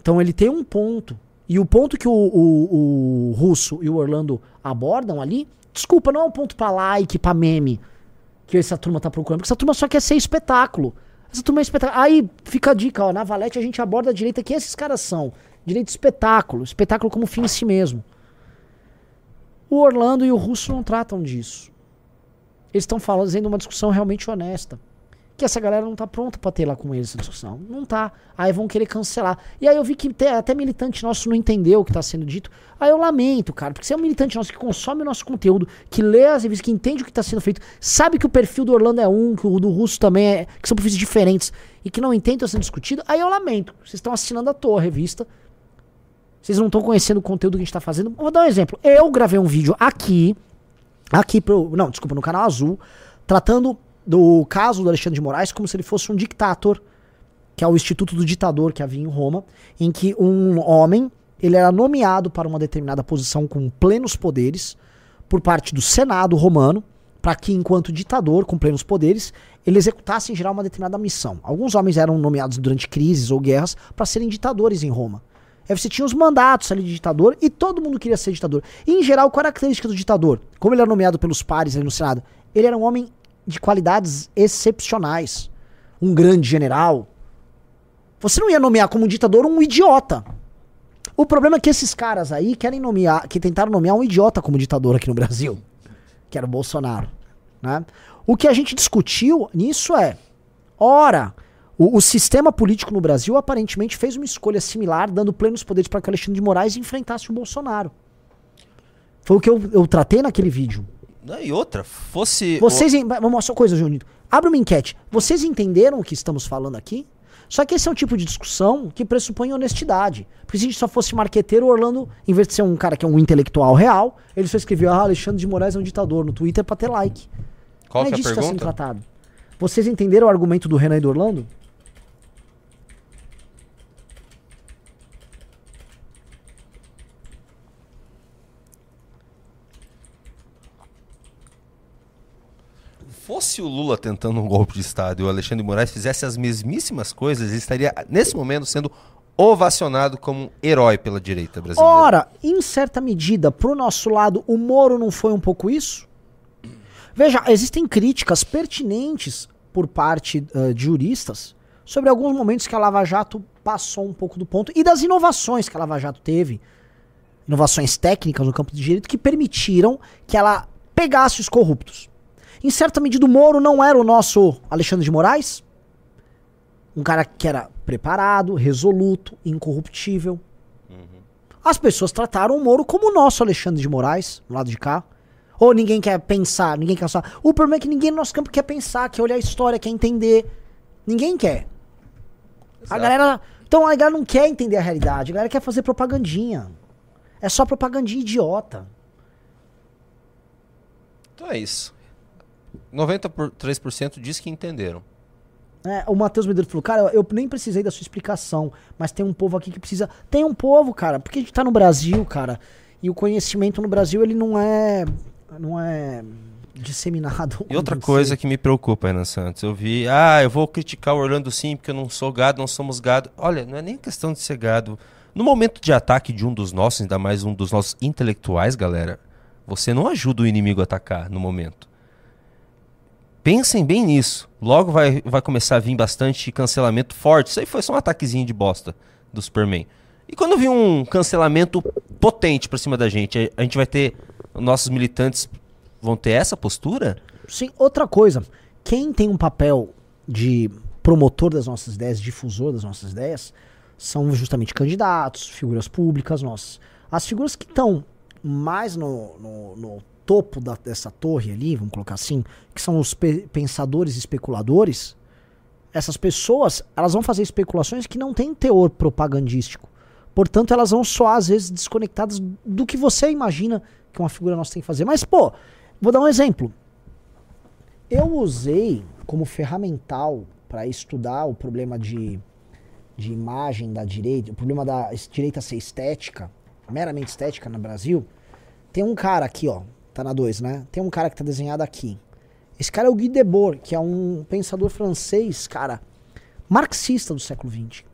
Então ele tem um ponto. E o ponto que o, o, o Russo e o Orlando abordam ali, desculpa, não é um ponto pra like, pra meme que essa turma tá procurando, porque essa turma só quer ser espetáculo. Essa turma é espetáculo. Aí fica a dica, ó. Na Valete a gente aborda a direita. Quem esses caras são? Direito de espetáculo. Espetáculo como fim em si mesmo. O Orlando e o Russo não tratam disso. Eles estão fazendo uma discussão realmente honesta. que essa galera não tá pronta pra ter lá com eles essa discussão. Não tá. Aí vão querer cancelar. E aí eu vi que até militante nosso não entendeu o que tá sendo dito. Aí eu lamento, cara, porque você é um militante nosso que consome o nosso conteúdo, que lê as revistas, que entende o que tá sendo feito, sabe que o perfil do Orlando é um, que o do Russo também é, que são perfis diferentes, e que não entende o que tá sendo discutido, aí eu lamento. Vocês estão assinando à toa a revista. Vocês não estão conhecendo o conteúdo que a gente tá fazendo. Vou dar um exemplo. Eu gravei um vídeo aqui, aqui pro. Não, desculpa, no canal Azul, tratando do caso do Alexandre de Moraes como se ele fosse um dictator, que é o Instituto do Ditador que havia em Roma, em que um homem ele era nomeado para uma determinada posição com plenos poderes por parte do Senado romano, para que, enquanto ditador com plenos poderes, ele executasse em geral uma determinada missão. Alguns homens eram nomeados durante crises ou guerras para serem ditadores em Roma. Aí você tinha os mandatos ali de ditador e todo mundo queria ser ditador. E, em geral, característica do ditador? Como ele era nomeado pelos pares ali no Senado? Ele era um homem de qualidades excepcionais. Um grande general. Você não ia nomear como ditador um idiota. O problema é que esses caras aí querem nomear, que tentaram nomear um idiota como ditador aqui no Brasil, que era o Bolsonaro. Né? O que a gente discutiu nisso é, ora, o, o sistema político no Brasil aparentemente fez uma escolha similar, dando plenos poderes para que Alexandre de Moraes enfrentasse o Bolsonaro. Foi o que eu, eu tratei naquele vídeo. Não, e outra, fosse. Vocês. Vamos mostrar uma coisa, Junito. Abre uma enquete. Vocês entenderam o que estamos falando aqui? Só que esse é um tipo de discussão que pressupõe honestidade. Porque se a gente só fosse marqueteiro, o Orlando, em vez de ser um cara que é um intelectual real, ele só escreveu, ah, Alexandre de Moraes é um ditador no Twitter pra ter like. Qual Não que é a disso que tá sendo pergunta? tratado. Vocês entenderam o argumento do Renan e do Orlando? Fosse o Lula tentando um golpe de Estado e o Alexandre Moraes fizesse as mesmíssimas coisas, ele estaria, nesse momento, sendo ovacionado como um herói pela direita brasileira. Ora, em certa medida, pro nosso lado, o Moro não foi um pouco isso? Veja, existem críticas pertinentes por parte eh, de juristas sobre alguns momentos que a Lava Jato passou um pouco do ponto e das inovações que a Lava Jato teve, inovações técnicas no campo de direito que permitiram que ela pegasse os corruptos. Em certa medida, o Moro não era o nosso Alexandre de Moraes? Um cara que era preparado, resoluto, incorruptível. As pessoas trataram o Moro como o nosso Alexandre de Moraes, do lado de cá. Ou ninguém quer pensar, ninguém quer só. O problema é que ninguém no nosso campo quer pensar, quer olhar a história, quer entender. Ninguém quer. A Exato. galera. Então a galera não quer entender a realidade, a galera quer fazer propagandinha. É só propagandinha idiota. Então é isso. 93% diz que entenderam. É, o Matheus Medeiros falou, cara, eu nem precisei da sua explicação, mas tem um povo aqui que precisa. Tem um povo, cara, porque a gente tá no Brasil, cara, e o conhecimento no Brasil, ele não é. não é disseminado. E outra coisa que me preocupa, Renan Santos, eu vi, ah, eu vou criticar o Orlando sim, porque eu não sou gado, não somos gado. Olha, não é nem questão de ser gado. No momento de ataque de um dos nossos, ainda mais um dos nossos intelectuais, galera, você não ajuda o inimigo a atacar no momento. Pensem bem nisso. Logo vai, vai começar a vir bastante cancelamento forte. Isso aí foi só um ataquezinho de bosta do Superman. E quando vir um cancelamento potente pra cima da gente, a, a gente vai ter. Nossos militantes vão ter essa postura? Sim, outra coisa. Quem tem um papel de promotor das nossas ideias, difusor das nossas ideias, são justamente candidatos, figuras públicas nossas. As figuras que estão mais no, no, no topo da- dessa torre ali, vamos colocar assim, que são os pe- pensadores especuladores, essas pessoas, elas vão fazer especulações que não têm teor propagandístico. Portanto, elas vão soar, às vezes, desconectadas do que você imagina que uma figura nossa tem que fazer. Mas, pô, vou dar um exemplo. Eu usei como ferramental para estudar o problema de, de imagem da direita, o problema da direita ser estética, meramente estética no Brasil. Tem um cara aqui, ó, tá na 2, né? Tem um cara que tá desenhado aqui. Esse cara é o Guy Debord, que é um pensador francês, cara, marxista do século XX.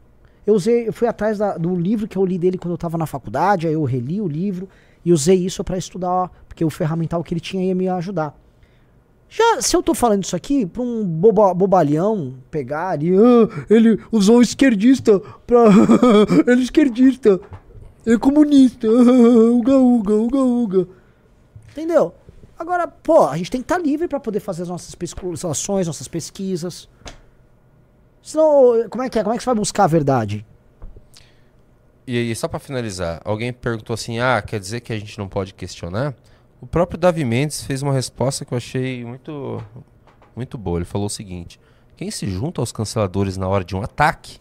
Eu usei, eu fui atrás da- do livro que eu li dele quando eu estava na faculdade, aí eu reli o livro e usei isso para estudar, porque o ferramental que ele tinha ia me ajudar. Já, se eu tô falando isso aqui pra um boba, bobalhão pegar e ah, ele usou o esquerdista pra. (laughs) ele é esquerdista. É comunista. (laughs) uga, uga, uga, uga. Entendeu? Agora, pô, a gente tem que estar livre pra poder fazer as nossas especulações, nossas pesquisas. Senão, como é que é? Como é que você vai buscar a verdade? E aí, só pra finalizar, alguém perguntou assim: ah, quer dizer que a gente não pode questionar? O próprio Davi Mendes fez uma resposta que eu achei muito, muito boa. Ele falou o seguinte: quem se junta aos canceladores na hora de um ataque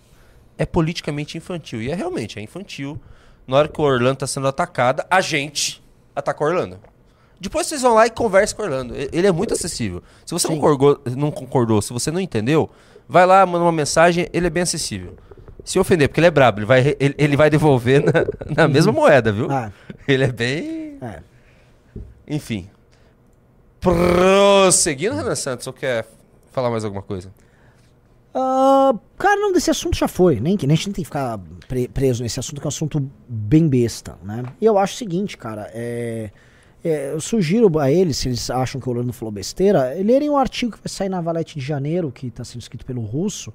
é politicamente infantil. E é realmente, é infantil. Na hora que o Orlando tá sendo atacado, a gente ataca o Orlando. Depois vocês vão lá e conversam com o Orlando. Ele é muito acessível. Se você não concordou, não concordou, se você não entendeu, vai lá, manda uma mensagem, ele é bem acessível. Se ofender, porque ele é brabo, ele vai, ele, ele vai devolver na, (laughs) na mesma moeda, viu? Ah, Ele é bem. é. Enfim. Prosseguindo, Renan Santos, ou quer falar mais alguma coisa? Ah, cara, não, desse assunto já foi. Nem, que- nem a gente tem que ficar pre- preso nesse assunto, que é um assunto bem besta, né? E eu acho o seguinte, cara, é, é, eu sugiro a eles, se eles acham que o Orlando falou besteira, lerem um artigo que vai sair na Valete de Janeiro, que tá sendo escrito pelo russo,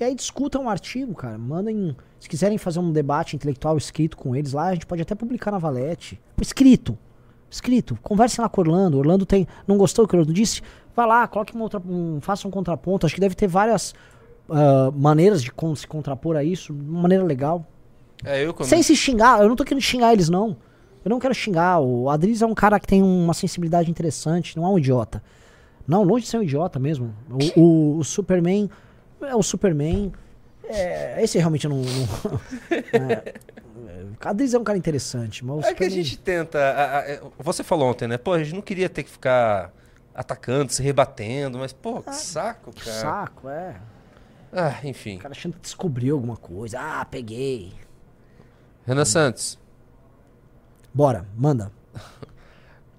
e aí discutam o artigo, cara. Mandem, se quiserem fazer um debate intelectual escrito com eles lá, a gente pode até publicar na Valete. Escrito. Escrito. Conversem lá com o Orlando. Orlando tem. Não gostou do que o Orlando disse? Vá lá, coloque uma outra. Um, faça um contraponto. Acho que deve ter várias ah, maneiras de se contrapor a isso, de uma maneira legal. É, eu. Sem se xingar, eu não tô querendo xingar eles, não. Eu não quero xingar. O Adriz é um cara que tem uma sensibilidade interessante, não é um idiota. Não, longe de ser um idiota mesmo. O, o- o Superman é o Superman. É, esse realmente eu não. não (laughs) é, o Adriz é um cara interessante, mas o É que a Superman- gente tenta. a- a- é, você falou ontem, né? Pô, a gente não queria ter que ficar atacando, se rebatendo, mas, pô, que saco, cara. Saco, é. Ah, enfim. O cara achando que descobriu alguma coisa. Ah, peguei. Renan Santos, Bora, manda. (laughs)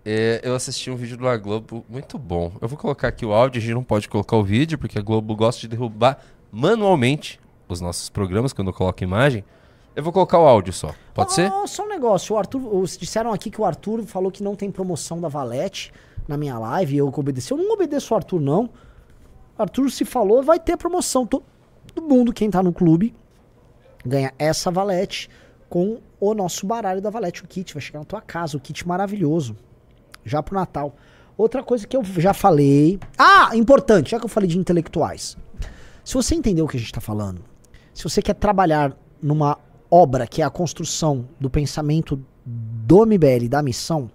é, eu assisti um vídeo do La Globo muito bom. Eu vou colocar aqui o áudio, a gente não pode colocar o vídeo, porque a Globo gosta de derrubar manualmente os nossos programas quando eu coloco imagem. Eu vou colocar o áudio só. Pode Ah, ser? Só um negócio. O Arthur, disseram aqui que o Arthur falou que não tem promoção da Valete na minha live eu que obedeci. Eu não obedeço o Arthur, não. Arthur se falou, vai ter promoção. Todo mundo, quem tá no clube, ganha essa Valete com o nosso baralho da Valete, o kit. Vai chegar na tua casa, o kit maravilhoso. Já pro Natal. Outra coisa que eu já falei. Ah, importante, já que eu falei de intelectuais. Se você entendeu o que a gente está falando, se você quer trabalhar numa obra que é a construção do pensamento do MBL, da missão,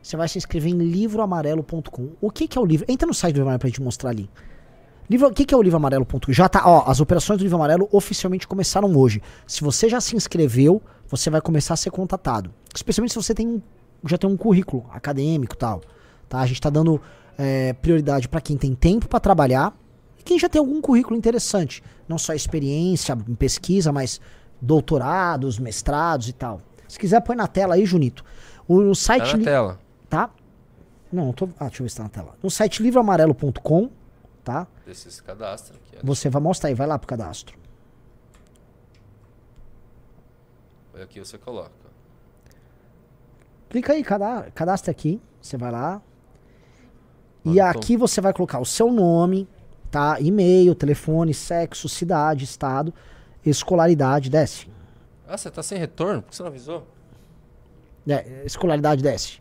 você vai se inscrever em livroamarelo.com. O que, que é o livro? Entra no site do Amarelo pra gente mostrar ali. Livro, o que, que é o Livro Amarelo.com? Já tá, ó, as operações do Livro Amarelo oficialmente começaram hoje. Se você já se inscreveu, você vai começar a ser contatado. Especialmente se você tem já tem um currículo acadêmico e tal. Tá? A gente tá dando é, prioridade para quem tem tempo para trabalhar e quem já tem algum currículo interessante. Não só experiência em pesquisa, mas doutorados, mestrados e tal. Se quiser, põe na tela aí, Junito. O, o Tá site. na li- tela. Tá? Não, não tô. Ah, deixa eu ver se tá na tela. No site livroamarelo.com, tá? Esse se cadastra aqui. Você vai mostrar aí, vai lá pro cadastro. Aqui você coloca. Clica aí, cada- cadastra aqui. Você vai lá. E aqui você vai colocar o seu nome, tá? E-mail, telefone, sexo, cidade, estado, escolaridade, desce. Ah, você tá sem retorno? Por que você não avisou? É, escolaridade desce.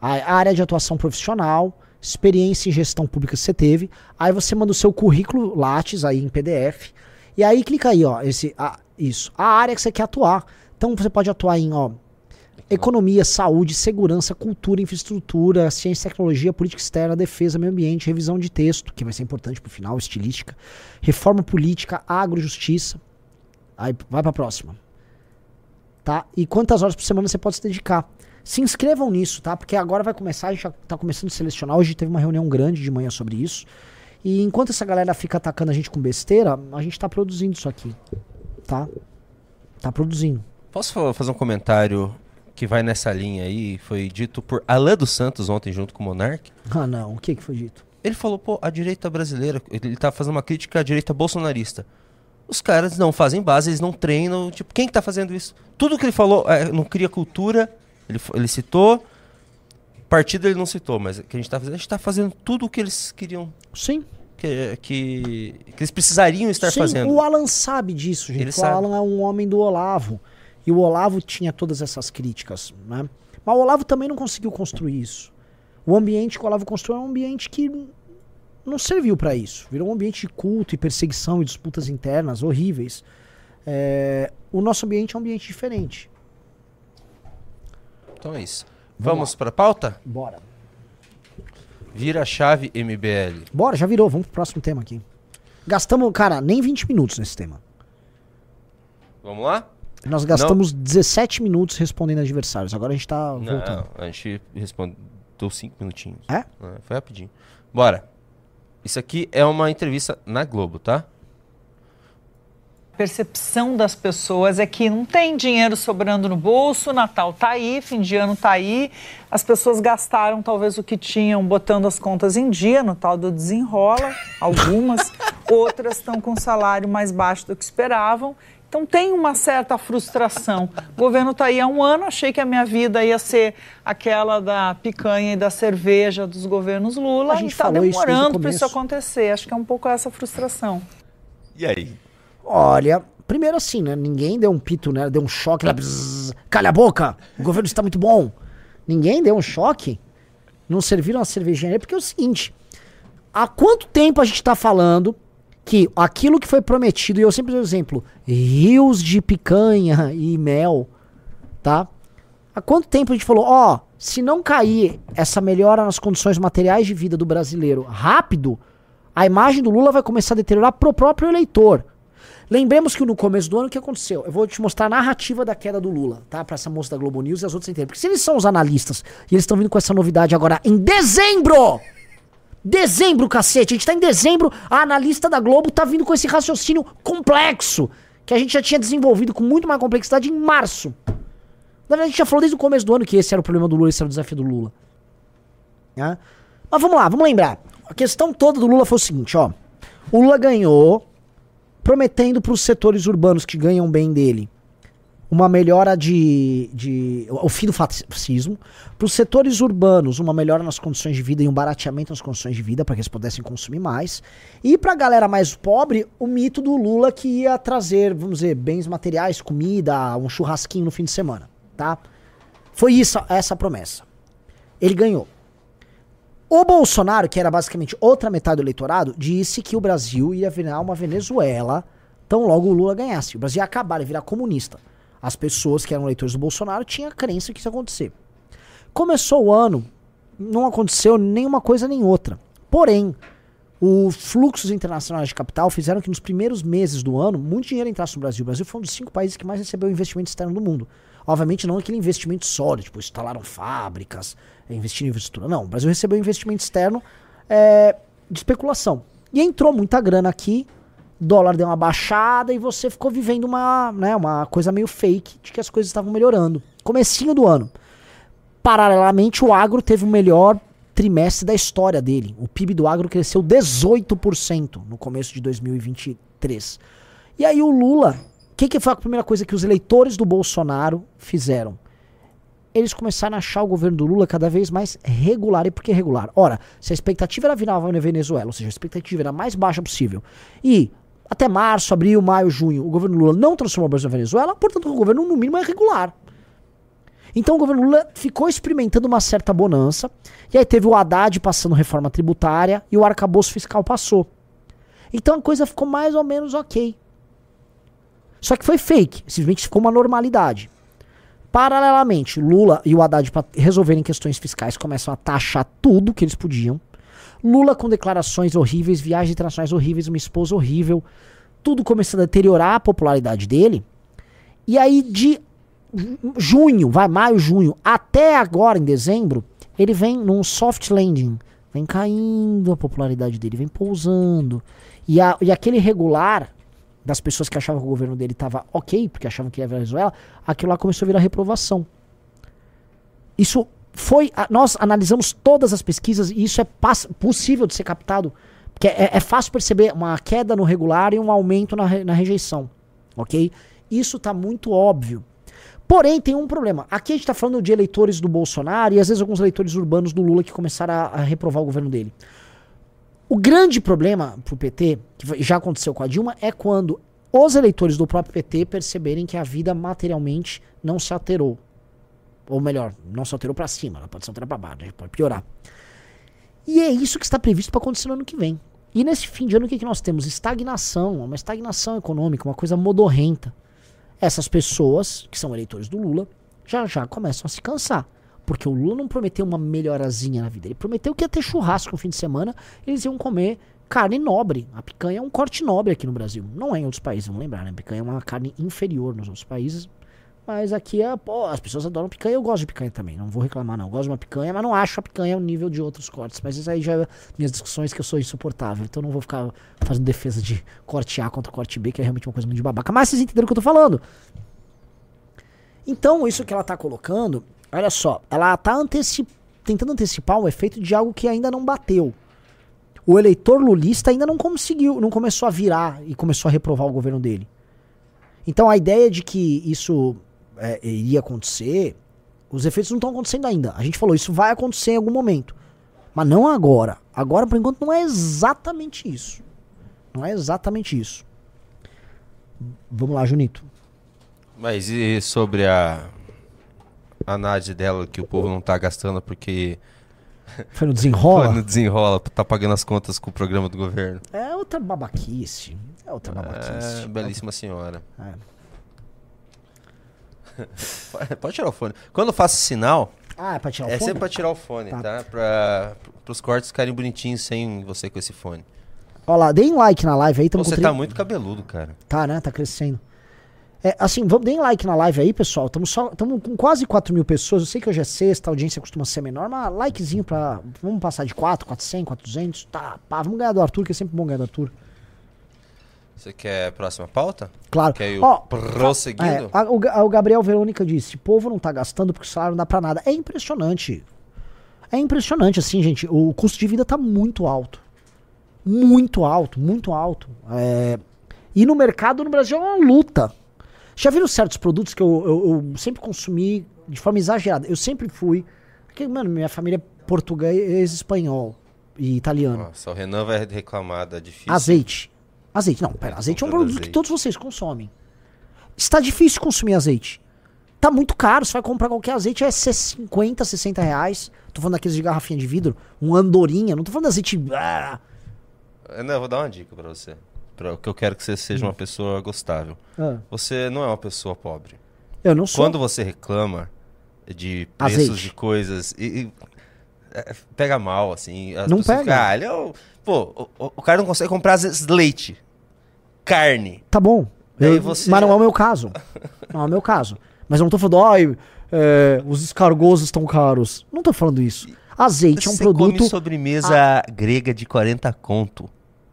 A área de atuação profissional, experiência em gestão pública que você teve. Aí você manda o seu currículo Lattes aí em PDF. E aí clica aí, ó, esse, a, isso, a área que você quer atuar. Então você pode atuar em, ó, economia, saúde, segurança, cultura, infraestrutura, ciência e tecnologia, política externa, defesa, meio ambiente, revisão de texto, que vai ser importante pro final, estilística, reforma política, agro, justiça. Aí vai pra próxima tá? E quantas horas por semana você pode se dedicar. Se inscrevam nisso, tá? Porque agora vai começar, a gente já tá começando a selecionar. Hoje teve uma reunião grande de manhã sobre isso. E enquanto essa galera fica atacando a gente com besteira, a gente tá produzindo isso aqui, tá? Tá produzindo. Posso fa- fazer um comentário que vai nessa linha aí? Foi dito por Alain dos Santos ontem, junto com o Monark. Ah, não. O que que foi dito? Ele falou, pô, a direita brasileira, ele tá fazendo uma crítica à direita bolsonarista. Os caras não fazem base, eles não treinam. Tipo, quem que tá fazendo isso? Tudo que ele falou, é, não cria cultura, ele, ele citou. Partido ele não citou, mas o que a gente tá fazendo, a gente tá fazendo tudo o que eles queriam, Sim. que, que, que eles precisariam estar Sim, fazendo. o Alan sabe disso, gente. Ele o sabe. Alan é um homem do Olavo. E o Olavo tinha todas essas críticas, né? Mas o Olavo também não conseguiu construir isso. O ambiente que o Olavo construiu é um ambiente que não serviu para isso. Virou um ambiente de culto e perseguição e disputas internas horríveis. É, o nosso ambiente é um ambiente diferente. Então é isso. Vamos para a pauta? Bora. Vira a chave MBL. Bora, já virou. Vamos pro próximo tema aqui. Gastamos, cara, nem 20 minutos nesse tema. Vamos lá? Nós gastamos 17 minutos respondendo adversários. Agora a gente tá voltando. Não, a gente respondeu 5 minutinhos. É? Foi rapidinho. Bora. Isso aqui é uma entrevista na Globo, tá? Percepção das pessoas é que não tem dinheiro sobrando no bolso, Natal tá aí, fim de ano tá aí, as pessoas gastaram talvez o que tinham botando as contas em dia no tal do desenrola, (laughs) algumas, outras estão com salário mais baixo do que esperavam. Então tem uma certa frustração. O governo está aí há um ano, achei que a minha vida ia ser aquela da picanha e da cerveja dos governos Lula e está demorando para isso acontecer. Acho que é um pouco essa frustração. E aí? Olha, primeiro assim, né? Ninguém deu um pito, né? Deu um choque lá. Calha a boca! O governo está muito bom. Ninguém deu um choque. Não serviram a cervejinha porque é o seguinte: há quanto tempo a gente está falando que aquilo que foi prometido, e eu sempre dou exemplo, rios de picanha e mel, tá? Há quanto tempo a gente falou, ó, oh, se não cair essa melhora nas condições materiais de vida do brasileiro rápido, a imagem do Lula vai começar a deteriorar pro próprio eleitor. Lembremos que no começo do ano o que aconteceu? Eu vou te mostrar a narrativa da queda do Lula, tá? Pra essa moça da Globo News e as outras inteiras. Porque se eles são os analistas e eles estão vindo com essa novidade agora em dezembro! Dezembro, cacete! A gente tá em dezembro, a analista da Globo tá vindo com esse raciocínio complexo que a gente já tinha desenvolvido com muito mais complexidade em março. Na verdade, a gente já falou desde o começo do ano que esse era o problema do Lula, esse era o desafio do Lula. Né? Mas vamos lá, vamos lembrar. A questão toda do Lula foi o seguinte, ó. O Lula ganhou prometendo para os setores urbanos que ganham bem dele uma melhora de, de o fim do fascismo, para os setores urbanos uma melhora nas condições de vida e um barateamento nas condições de vida para que eles pudessem consumir mais, e para a galera mais pobre o mito do Lula que ia trazer, vamos dizer, bens materiais, comida, um churrasquinho no fim de semana, tá? Foi isso essa promessa. Ele ganhou. O Bolsonaro, que era basicamente outra metade do eleitorado, disse que o Brasil ia virar uma Venezuela tão logo o Lula ganhasse. O Brasil ia acabar, ia virar comunista. As pessoas que eram eleitores do Bolsonaro tinham a crença que isso ia acontecer. Começou o ano, não aconteceu nenhuma coisa nem outra. Porém, os fluxos internacionais de capital fizeram que nos primeiros meses do ano muito dinheiro entrasse no Brasil. O Brasil foi um dos cinco países que mais recebeu investimento externo do mundo. Obviamente não aquele investimento sólido, tipo, instalaram fábricas, investiram em infraestrutura. Não, o Brasil recebeu investimento externo é, de especulação. E entrou muita grana aqui, dólar deu uma baixada e você ficou vivendo uma, né, uma coisa meio fake de que as coisas estavam melhorando. Comecinho do ano. Paralelamente, o agro teve o melhor trimestre da história dele. O PIB do agro cresceu 18% no começo de 2023. E aí o Lula que, que foi a primeira coisa que os eleitores do Bolsonaro fizeram? Eles começaram a achar o governo do Lula cada vez mais regular. E por que regular? Ora, se a expectativa era virar uma Venezuela, ou seja, a expectativa era a mais baixa possível, e até março, abril, maio, junho, o governo Lula não transformou o Brasil em Venezuela, portanto o governo no mínimo é regular. Então o governo Lula ficou experimentando uma certa bonança, e aí teve o Haddad passando reforma tributária e o arcabouço fiscal passou. Então a coisa ficou mais ou menos ok. Só que foi fake, simplesmente ficou uma normalidade. Paralelamente, Lula e o Haddad, para resolverem questões fiscais, começam a taxar tudo que eles podiam. Lula com declarações horríveis, viagens internacionais horríveis, uma esposa horrível, tudo começando a deteriorar a popularidade dele. E aí, de junho, vai maio, junho, até agora, em dezembro, ele vem num soft landing. Vem caindo a popularidade dele, vem pousando. E, a, e aquele regular das pessoas que achavam que o governo dele estava ok, porque achavam que ia Venezuela, aquilo lá começou a virar reprovação. Isso foi. Nós analisamos todas as pesquisas e isso é possível de ser captado. Porque é, é, fácil perceber uma queda no regular e um aumento na, na rejeição. Ok? Isso está muito óbvio. Porém, tem um problema. Aqui a gente está falando de eleitores do Bolsonaro e às vezes alguns eleitores urbanos do Lula que começaram a, a reprovar o governo dele. O grande problema pro PT, que já aconteceu com a Dilma, é quando os eleitores do próprio PT perceberem que a vida materialmente não se alterou. Ou melhor, não se alterou para cima, ela pode se alterar para baixo, pode piorar. E é isso que está previsto para acontecer no ano que vem. E nesse fim de ano, o que, que nós temos? Estagnação, uma estagnação econômica, uma coisa modorrenta. Essas pessoas, que são eleitores do Lula, já já começam a se cansar. Porque o Lula não prometeu uma melhorazinha na vida. Ele prometeu que ia ter churrasco no fim de semana, eles iam comer carne nobre. A picanha é um corte nobre aqui no Brasil. Não é em outros países, vamos lembrar, né? A picanha é uma carne inferior nos outros países. Mas aqui é, pô, as pessoas adoram picanha, eu gosto de picanha também, não vou reclamar não. Eu gosto de uma picanha, mas não acho a picanha o nível de outros cortes. Mas isso aí já é minhas discussões que eu sou insuportável. Então não vou ficar fazendo defesa de corte A contra corte B, que é realmente uma coisa muito de babaca. Mas vocês entenderam o que eu tô falando. Então, isso que ela tá colocando, olha só, ela tá anteci tentando antecipar o efeito de algo que ainda não bateu. O eleitor lulista ainda não conseguiu, não começou a virar e começou a reprovar o governo dele. Então a ideia de que isso é, iria acontecer, os efeitos não estão acontecendo ainda. A gente falou, isso vai acontecer em algum momento. Mas não agora. Agora, por enquanto, não é exatamente isso. Não é exatamente isso. Vamos lá, Junito. Mas e sobre a análise dela que o povo não tá gastando porque. (laughs) Foi no desenrola? Foi no desenrola, tá pagando as contas com o programa do governo. É outra babaquice. É outra babaquice. É, belíssima senhora. É. (laughs) Pode tirar o fone. Quando eu faço sinal, Ah, é pra tirar o é fone? sempre pra tirar o fone, Tá. tá? Pra, pros cortes ficarem bonitinhos sem você com esse fone. Olha lá, deem like na live aí. Você com tá tri- muito cabeludo, cara. Tá, né? Tá crescendo. É, assim, vamos, deem like na live aí, pessoal. Estamos com quase 4 mil pessoas. Eu sei que hoje é sexta, a audiência costuma ser menor, mas likezinho pra. Vamos passar de 4, 400, 400. Tá, pá, vamos ganhar do Arthur, que é sempre bom ganhar do Arthur. Você quer a próxima pauta? Claro. Quer ir Ó, prosseguindo? É, a- o, Ga- o Gabriel Verônica disse: o povo não tá gastando porque o salário não dá pra nada. É impressionante. É impressionante, assim, gente. O custo de vida tá muito alto. Muito alto, muito alto. É, E no mercado no Brasil é uma luta. Já viram certos produtos que eu, eu- eu sempre consumi de forma exagerada? Eu sempre fui. Porque, mano, minha família é português, espanhol e italiano. Nossa, o Renan vai reclamar da difícil. Azeite. Azeite, não, pera, azeite é um produto que todos vocês consomem. Está difícil consumir azeite. Tá muito caro, você vai comprar qualquer azeite, é 50, 60 reais. Tô falando daqueles de garrafinha de vidro, um andorinha, não tô falando de azeite... Ah, Renan, eu vou dar uma dica pra você. Pra, que eu quero que você seja uma pessoa gostável. ah, Você não é uma pessoa pobre. eu não sou. Quando você reclama de preços Azeite. de coisas e, e- é, pega mal, assim. As Não pega. ficam, ah, ele é o- pô, o, o cara não consegue comprar às vezes leite, carne. Tá bom. Eu- você- Mas não é o meu caso. Não é o meu caso. Mas eu não tô falando, ai, é, os escargosos estão caros. Não tô falando isso. Azeite é um você produto... come sobremesa grega de 40 conto.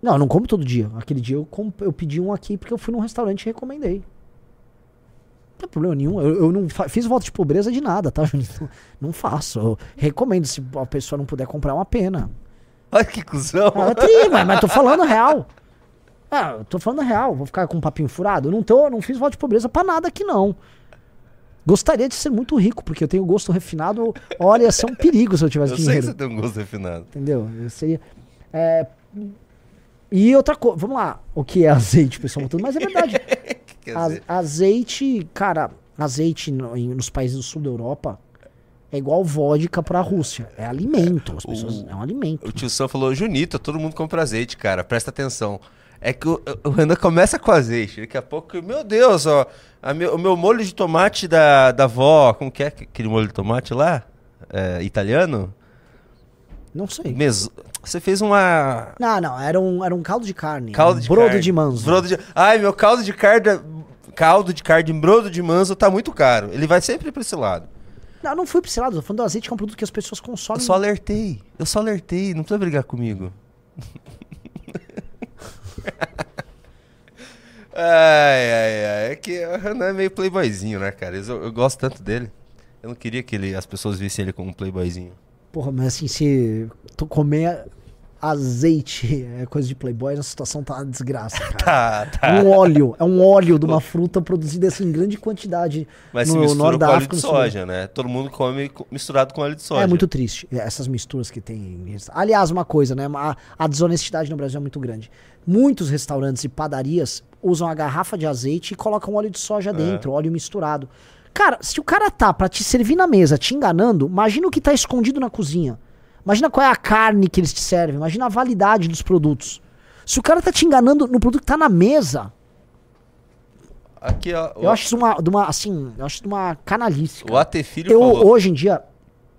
Não, eu não como todo dia. Aquele dia eu, eu pedi um aqui porque eu fui num restaurante e recomendei. Não tem problema nenhum. Eu, eu não fiz voto de pobreza de nada, tá, (laughs) Junito? Não faço. Eu recomendo. Se a pessoa não puder comprar, é uma pena. Olha que cuzão. Ah, é tri, mas, mas tô falando real. Ah, eu tô falando real. Vou ficar com um papinho furado? Eu não, tô, não fiz voto de pobreza pra nada aqui, não. Gostaria de ser muito rico, porque eu tenho gosto refinado. Olha, ia ser um perigo se eu tivesse Eu sei que dinheiro. você tem um gosto refinado. Entendeu? Eu seria. é, E outra coisa, vamos lá, o que é (laughs) azeite, pessoal, mas é verdade. (laughs) A- azeite, cara, azeite no- em- nos países do sul da Europa é igual vodka pra Rússia. É alimento. As pessoas, O- é um alimento. o tio Sam falou, Junita, todo mundo compra azeite, cara, presta atenção. É que o, o Renan começa com azeite, daqui a pouco, meu Deus, ó, meu- o meu molho de tomate da, da avó, como que é aquele molho de tomate lá? É, italiano? Não sei. Meso- Você fez uma... Não, não, era um, era um caldo de carne. Caldo um de brodo carne. de manso. Brodo de... Ai, meu caldo de carne... Caldo de carne brodo de manso tá muito caro. Ele vai sempre pra esse lado. Não, não fui pra esse lado, tô falando do azeite que é um produto que as pessoas Eu consomem. só alertei. Eu só alertei. Não precisa brigar comigo. (laughs) ai, ai, ai. É que o Renan é meio playboyzinho, né, cara? Eu, eu gosto tanto dele. Eu não queria que ele, as pessoas vissem ele como um playboyzinho. Porra, mas assim, se tu comer azeite é coisa de playboy, a situação tá uma desgraça, (laughs) cara. Tá, tá. É um óleo, é um óleo de uma fruta produzida assim, em grande quantidade Mas no norte com óleo da África. de soja, né? Todo mundo come co- misturado com óleo de soja. É muito triste, essas misturas que tem. Aliás, uma coisa, né? A, a desonestidade no Brasil é muito grande. Muitos restaurantes e padarias usam a garrafa de azeite e colocam óleo de soja dentro, óleo misturado. Cara, se o cara tá pra te servir na mesa te enganando, imagina o que tá escondido na cozinha. Imagina qual é a carne que eles te servem. Imagina a validade dos produtos. Se o cara tá te enganando no produto que tá na mesa, Aqui, ó. eu acho isso uma, uma assim, eu acho uma canalice. O cara. AT Filho Eu, falou. hoje em dia,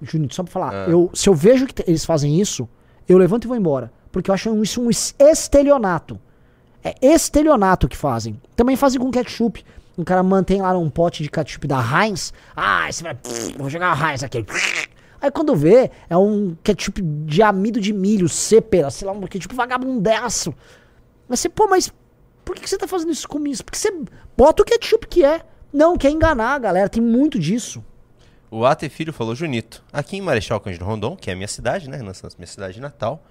Junito, só pra falar, Ah. eu, se eu vejo que eles fazem isso, eu levanto e vou embora. Porque eu acho isso um es- estelionato. É estelionato que fazem. Também fazem com ketchup. Um cara mantém lá um pote de ketchup da Heinz. Ah, você vai. pff, Vou jogar a Heinz aqui. Aí quando vê, é um ketchup de amido de milho, sépera, sei lá, um ketchup vagabundaço. Mas você, pô, mas por que você tá fazendo isso comigo? Porque você bota o ketchup que é. Não, quer enganar a galera, tem muito disso. O AT Filho falou, Junito, aqui em Marechal Cândido Rondon, que é a minha cidade, né? Nossa, minha cidade natal,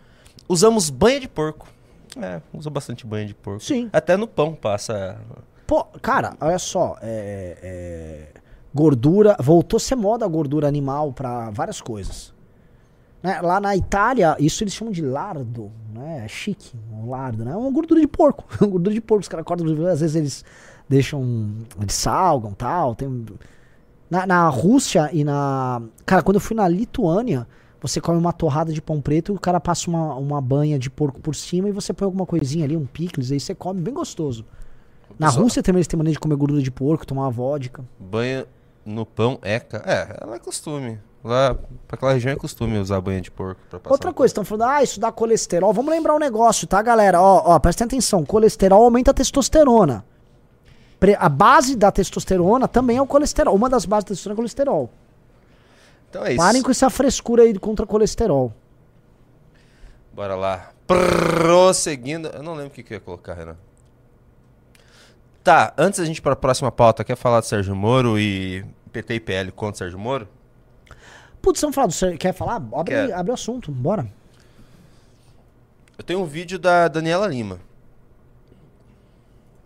usamos banha de porco. É, usa bastante banha de porco. Sim. Até no pão passa. Pô, cara, olha só, é, é, gordura, voltou a ser moda a gordura animal pra várias coisas. Né, Lá na Itália, isso eles chamam de lardo, né? É chique, um lardo, né? É uma gordura de porco. (laughs) Uma gordura de porco, os caras cortam, às vezes eles deixam, eles salgam tal. Tem... Na, na Rússia e na. Cara, quando eu fui na Lituânia, você come uma torrada de pão preto, o cara passa uma, uma banha de porco por cima e você põe alguma coisinha ali, um picles, aí você come bem gostoso. Na Só- Rússia também eles têm maneira de comer gordura de porco, tomar vodka. Banha no pão é. ca- É, ela é costume. Lá, pra aquela região é costume usar banha de porco pra passar. Outra coisa, estão falando, ah, isso dá colesterol. Vamos lembrar um negócio, tá, galera? Ó, ó, prestem atenção. Colesterol aumenta a testosterona. A base da testosterona também é o colesterol. Uma das bases da testosterona é o colesterol. Então é isso. Parem com essa frescura aí contra colesterol. Bora lá. Prosseguindo. Eu não lembro o que, que eu ia colocar, Renan. Tá, antes da gente ir pra próxima pauta, quer falar do Sérgio Moro e PT e PL contra o Sérgio Moro? Putz, vamos falar do... Ser- Quer falar? Abre, Quero. abre o assunto, bora. Eu tenho um vídeo da Daniela Lima.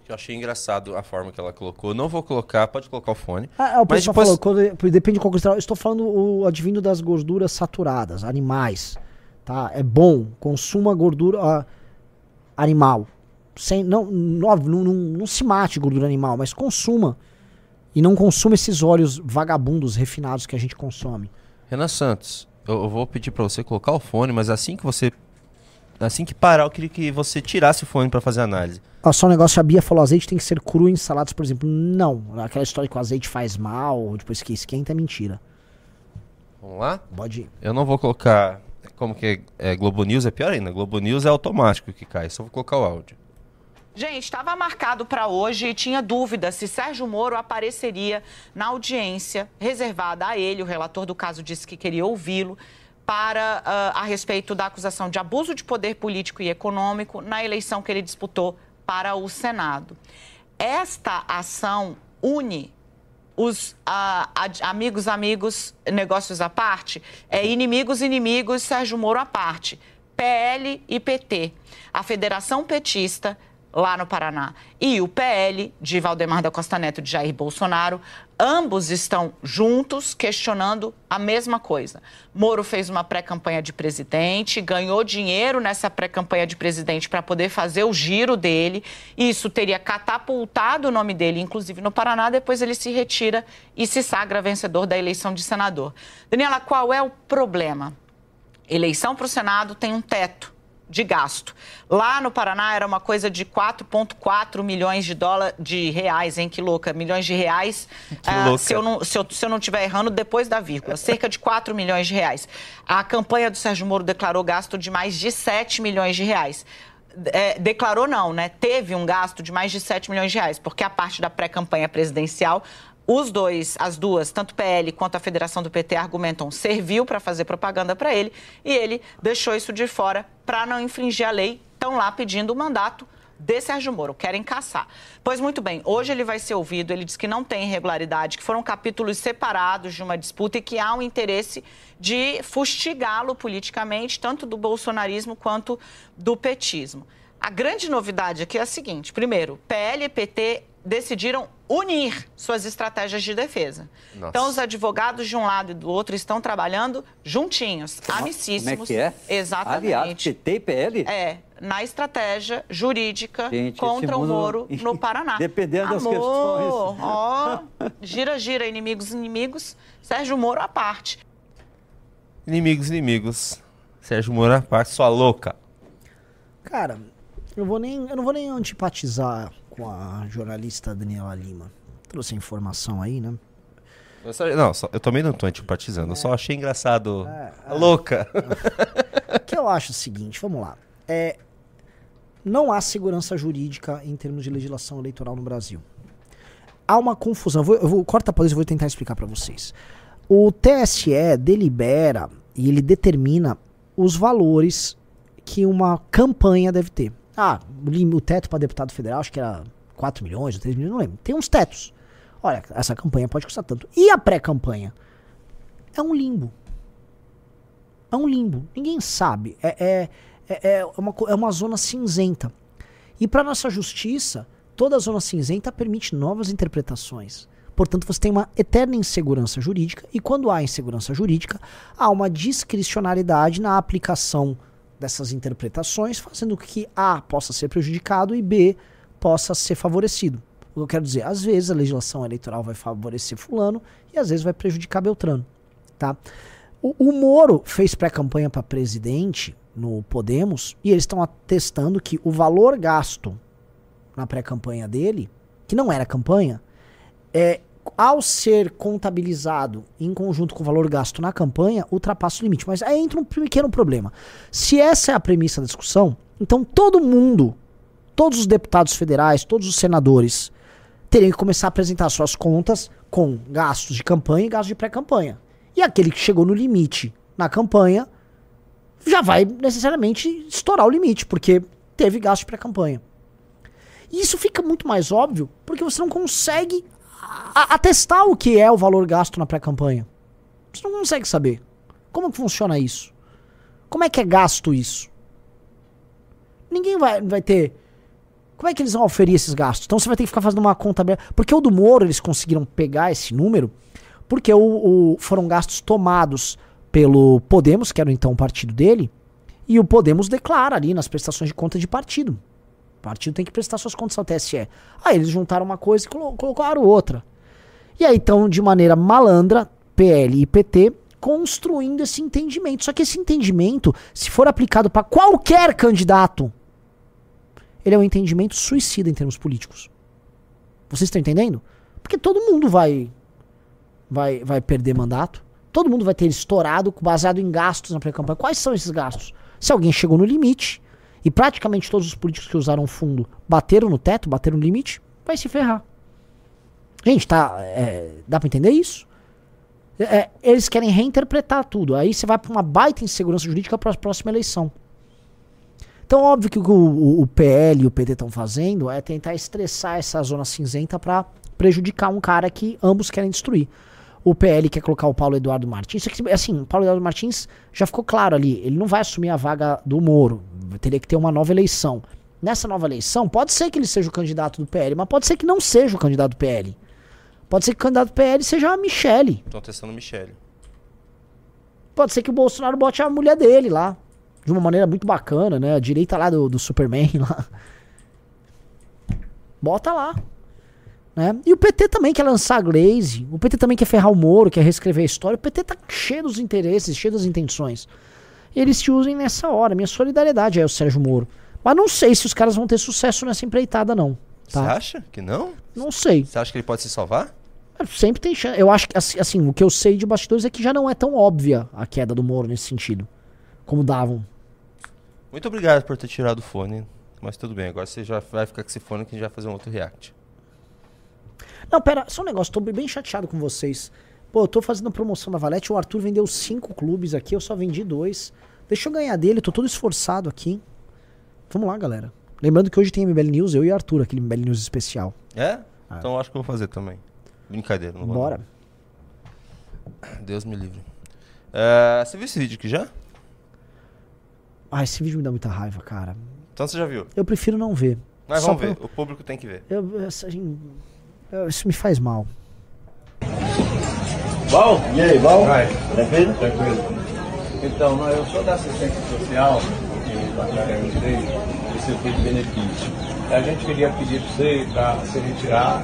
Que eu achei engraçado a forma que ela colocou. Não vou colocar, pode colocar o fone. Ah, é, o Mas pessoal depois- falou, quando- depende de qual. Eu estou falando o advindo das gorduras saturadas, animais. Tá? É bom, consuma gordura ah, animal. Sem, não, não, não, não, se mate gordura animal, mas consuma. E não consuma esses óleos vagabundos, refinados que a gente consome. Renan Santos, eu, eu vou pedir pra você colocar o fone, mas assim que você. Assim que parar, eu queria que você tirasse o fone pra fazer a análise. Ó, só um negócio, a Bia falou, azeite tem que ser cru em saladas, por exemplo. Não, aquela história que o azeite faz mal, depois que esquenta é mentira. Vamos lá? Pode ir. Eu não vou colocar. Como que é, é Globo News? É pior ainda. Globo News é automático que cai. Só vou colocar o áudio. Gente, estava marcado para hoje e tinha dúvida se Sérgio Moro apareceria na audiência reservada a ele. O relator do caso disse que queria ouvi-lo para ah, a respeito da acusação de abuso de poder político e econômico na eleição que ele disputou para o Senado. Esta ação une os ah, amigos, amigos, negócios à parte, é inimigos, inimigos, Sérgio Moro à parte. PL e PT. A Federação Petista, lá no Paraná, e o PL, de Valdemar da Costa Neto, de Jair Bolsonaro, ambos estão juntos questionando a mesma coisa. Moro fez uma pré-campanha de presidente, ganhou dinheiro nessa pré-campanha de presidente para poder fazer o giro dele. Isso teria catapultado o nome dele, inclusive no Paraná. Depois ele se retira e se sagra vencedor da eleição de senador. Daniela, qual é o problema? Eleição para o Senado tem um teto de gasto. Lá no Paraná era uma coisa de 4,4 milhões de dólares de reais, hein? Que louca, milhões de reais. louca. se eu não se eu, se eu não estiver errando, depois da vírgula, cerca de 4 milhões de reais. A campanha do Sérgio Moro declarou gasto de mais de 7 milhões de reais. É, declarou não, né? Teve um gasto de mais de 7 milhões de reais, porque a parte da pré-campanha presidencial, os dois, as duas, tanto PL quanto a Federação do PT argumentam, serviu para fazer propaganda para ele e ele deixou isso de fora para não infringir a lei. Estão lá pedindo o mandato de Sérgio Moro, querem caçar. Pois muito bem, hoje ele vai ser ouvido, ele diz que não tem irregularidade, que foram capítulos separados de uma disputa e que há um interesse de fustigá-lo politicamente, tanto do bolsonarismo quanto do petismo. A grande novidade aqui é a seguinte: primeiro, PL e PT decidiram unir suas estratégias de defesa. Nossa. Então, os advogados de um lado e do outro estão trabalhando juntinhos, amicíssimos. Como é que é? Exatamente. Aliás, PT e PL? É, na estratégia jurídica Gente, contra o Moro no Paraná. (laughs) Dependendo das Amor, questões. Ó, gira, gira, inimigos, inimigos. Sérgio Moro à parte. Inimigos, inimigos. Sérgio Moro na PAC, sua louca. Cara, eu, vou nem, eu não vou nem antipatizar com a jornalista Daniela Lima. Trouxe a informação aí, né? Eu só- não, só- eu também não tô antipatizando, eu só achei engraçado. É, A louca. (laughs) O que eu acho é o seguinte, vamos lá. É, não há segurança jurídica em termos de legislação eleitoral no Brasil. Há uma confusão. Eu vou, eu vou corta para isso, eu vou tentar explicar para vocês. O TSE delibera e ele determina os valores que uma campanha deve ter. Ah, o teto para deputado federal, acho que era 4 milhões ou 3 milhões, não lembro. Tem uns tetos. Olha, essa campanha pode custar tanto. E a pré-campanha? É um limbo. É um limbo. Ninguém sabe. É, é, é, é uma, é uma zona cinzenta. E para nossa justiça, toda zona cinzenta permite novas interpretações. Portanto, você tem uma eterna insegurança jurídica, e quando há insegurança jurídica, há uma discricionariedade na aplicação dessas interpretações, fazendo com que A possa ser prejudicado e B possa ser favorecido. O que eu quero dizer, às vezes a legislação eleitoral vai favorecer fulano e às vezes vai prejudicar Beltrano, tá? O, o Moro fez pré-campanha para presidente no Podemos e eles estão atestando que o valor gasto na pré-campanha dele, que não era campanha, é, ao ser contabilizado em conjunto com o valor gasto na campanha, ultrapassa o limite. Mas aí entra um pequeno problema. Se essa é a premissa da discussão, então todo mundo, todos os deputados federais, todos os senadores, teriam que começar a apresentar suas contas com gastos de campanha e gastos de pré-campanha. E aquele que chegou no limite na campanha já vai necessariamente estourar o limite, porque teve gasto de pré-campanha. E isso fica muito mais óbvio porque você não consegue a- atestar o que é o valor gasto na pré-campanha. Você não consegue saber. Como que funciona isso? Como é que é gasto isso? Ninguém vai, vai ter. Como é que eles vão oferir esses gastos? Então você vai ter que ficar fazendo uma conta. Porque o do Moro eles conseguiram pegar esse número porque o, o- foram gastos tomados pelo Podemos, que era então o partido dele, e o Podemos declara ali nas prestações de conta de partido. O partido tem que prestar suas contas ao TSE. Aí eles juntaram uma coisa e colo- colocaram outra. E aí, então, de maneira malandra, PL e PT construindo esse entendimento. Só que esse entendimento, se for aplicado para qualquer candidato, ele é um entendimento suicida em termos políticos. Vocês estão entendendo? Porque todo mundo vai vai vai perder mandato. Todo mundo vai ter estourado baseado em gastos na pré-campanha. Quais são esses gastos? Se alguém chegou no limite e praticamente todos os políticos que usaram fundo bateram no teto, bateram no limite, vai se ferrar. Gente, tá. é, dá pra entender isso? É, é, eles querem reinterpretar tudo. Aí você vai pra uma baita insegurança jurídica para a próxima eleição. Então, óbvio que o, o- o PL e o PT estão fazendo é tentar estressar essa zona cinzenta para prejudicar um cara que ambos querem destruir. O PL quer colocar o Paulo Eduardo Martins. Assim, o Paulo Eduardo Martins já ficou claro ali. Ele não vai assumir a vaga do Moro. Teria que ter uma nova eleição. Nessa nova eleição, pode ser que ele seja o candidato do PL, mas pode ser que não seja o candidato do PL. Pode ser que o candidato do PL seja a Michele. Estão testando Michele. Pode ser que o Bolsonaro bote a mulher dele lá. De uma maneira muito bacana, né? A direita lá do, do Superman lá. Bota lá. Né? E o PT também quer lançar a Glaze. O PT também quer ferrar o Moro, quer reescrever a história. O PT tá cheio dos interesses, cheio das intenções. Eles se usem nessa hora. Minha solidariedade é o Sérgio Moro. Mas não sei se os caras vão ter sucesso nessa empreitada, não. Você Tá? acha que não? Não sei. Você acha que ele pode se salvar? Sempre tem chance. Eu acho que, assim, assim, o que eu sei de bastidores é que já não é tão óbvia a queda do Moro nesse sentido. Como davam. Muito obrigado por ter tirado o fone. Mas tudo bem, agora você já vai ficar com esse fone que a gente vai fazer um outro react. Não, pera, só um negócio, tô bem chateado com vocês. Pô, eu tô fazendo promoção da Valete, o Arthur vendeu cinco clubes aqui, eu só vendi dois. Deixa eu ganhar dele, tô todo esforçado aqui. Vamos lá, galera. Lembrando que hoje tem MBL News, eu e Arthur, aquele MBL News especial. É? Então eu acho que eu vou fazer também. Brincadeira, não vou. Bora. não. Deus me livre. É, você viu esse vídeo aqui já? Ah, esse vídeo me dá muita raiva, cara. Então você já viu. Eu prefiro não ver. Mas vamos pra- ver. O público tem que ver. Eu, eu- assim, eu- isso me faz mal. Bom? E aí, bom? Tranquilo? Tranquilo. Então, não, eu sou da assistência social e batalha de circuito de benefício. A gente queria pedir para você para se retirar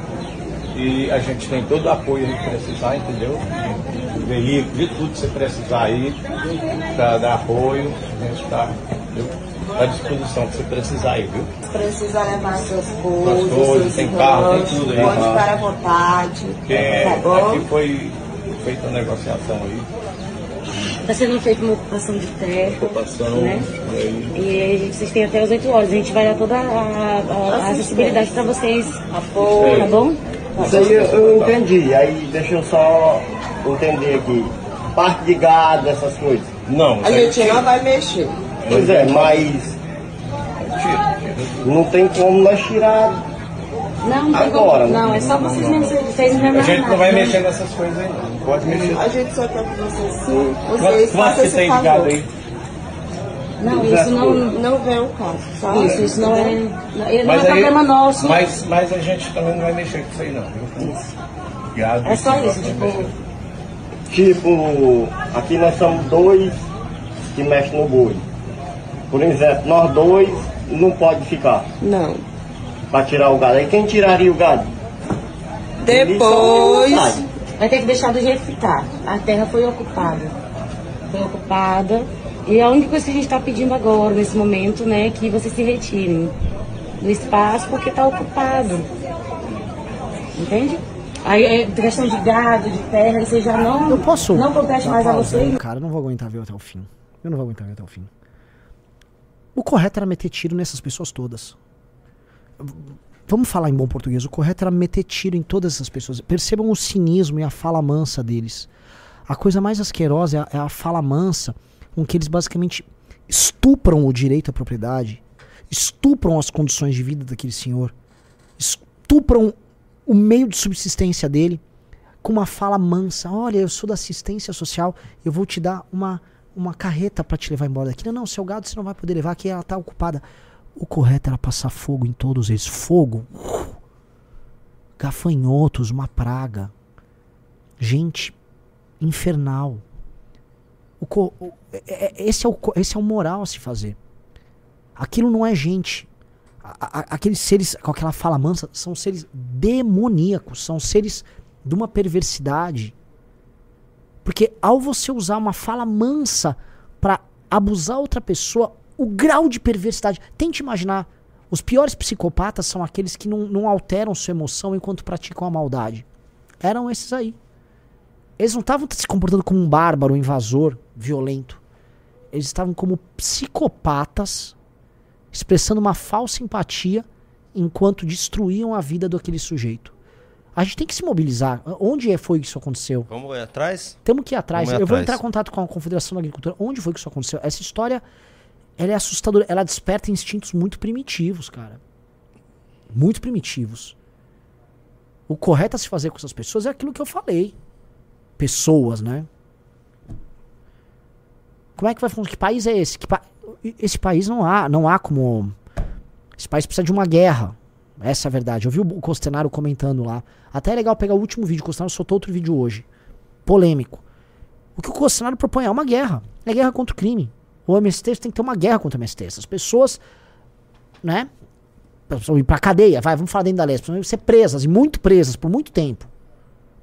e a gente tem todo o apoio aí que precisar, entendeu? veículo, de tudo que você precisar aí, para dar apoio, a gente está à disposição que você precisar aí, viu? Precisa levar suas Suas coisas, coisas, seus tem carro, tem tudo aí. Pode tá? estar à vontade. Porque tá bom? aqui foi feita a negociação aí, Está sendo feita uma ocupação de terra. ocupação, Né? e aí E a gente- vocês têm até as 8 horas. A gente vai dar toda a, a- a acessibilidade para vocês. Apoio. Tá bom? Isso aí eu, eu entendi. Aí deixa eu só entender aqui. Parte de gado, essas coisas. Não, A gente não vai mexer. Pois é, mas não tem como nós tirar. Não, não Agora, né? Não, é só vocês mesmos. Vocês não a gente não vai né? mexer nessas coisas aí não, pode mexer. A gente só quer que vocês sim, vocês quanto esse tem de aí? Não, isso não. Não vem o caso, tá? Isso, isso não é. Não, não Mas é aí- problema nosso. Mas, mas a gente também não vai mexer com isso aí não, viu? Gado, É só isso, tipo. Tipo, aqui nós somos dois que mexem no boi. Por exemplo, nós dois não pode ficar Não. Para tirar o gado. Aí quem tiraria o gado? Depois. Vai ter que deixar do jeito que tá. A terra foi ocupada. Foi ocupada. E a única coisa que a gente está pedindo agora, nesse momento, né, é que vocês se retirem do espaço porque está ocupado. Entende? Aí é questão de gado, de terra, isso já não, Eu posso. não compete mais a pausa aí, vocês. Cara, eu não vou aguentar ver até o fim. Eu não vou aguentar ver até o fim. O correto era meter tiro nessas pessoas todas. Vamos falar em bom português. O correto era meter tiro em todas essas pessoas. Percebam o cinismo e a fala mansa deles. A coisa mais asquerosa é a, é a fala mansa com que eles basicamente estupram o direito à propriedade, estupram as condições de vida daquele senhor, estupram o meio de subsistência dele com uma fala mansa. Olha, eu sou da assistência social, eu vou te dar uma, uma carreta para te levar embora daqui. Não, não, seu gado você não vai poder levar, que ela tá ocupada. O correto era passar fogo em todos eles. Fogo. Gafanhotos, uma praga. Gente infernal. O co- o- é- é- esse, é o, esse é o moral a se fazer. Aquilo não é gente. A- a- aqueles seres com aquela fala mansa são seres demoníacos, são seres de uma perversidade. Porque ao você usar uma fala mansa para abusar outra pessoa, o grau de perversidade. Tente imaginar. Os piores psicopatas são aqueles que não, não alteram sua emoção enquanto praticam a maldade. Eram esses aí. Eles não estavam se comportando como um bárbaro, um invasor, violento. Eles estavam como psicopatas, expressando uma falsa empatia enquanto destruíam a vida daquele sujeito. A gente tem que se mobilizar. Onde é- foi que isso aconteceu? Vamos ir atrás? Temos que ir atrás. Vamos ir Eu vou atrás. entrar em contato com a Confederação da Agricultura. Onde foi que isso aconteceu? Essa história, ela é assustadora. Ela desperta instintos muito primitivos, cara. Muito primitivos. O correto a se fazer com essas pessoas é aquilo que eu falei. Pessoas, né? Como é que vai funcionar? Que país é esse? Que pa- Esse país não há, não há como. Esse país precisa de uma guerra. Essa é a verdade. Eu vi o Costenaro comentando lá. Até é legal pegar o último vídeo. O Costenaro soltou outro vídeo hoje. Polêmico. O que o Costenaro propõe é uma guerra. É guerra contra o crime. O MST tem que ter uma guerra contra o MST. Essas pessoas, né? Precisam ir pra cadeia. Vai, vamos falar dentro da lei. Precisam ser presas. E muito presas por muito tempo.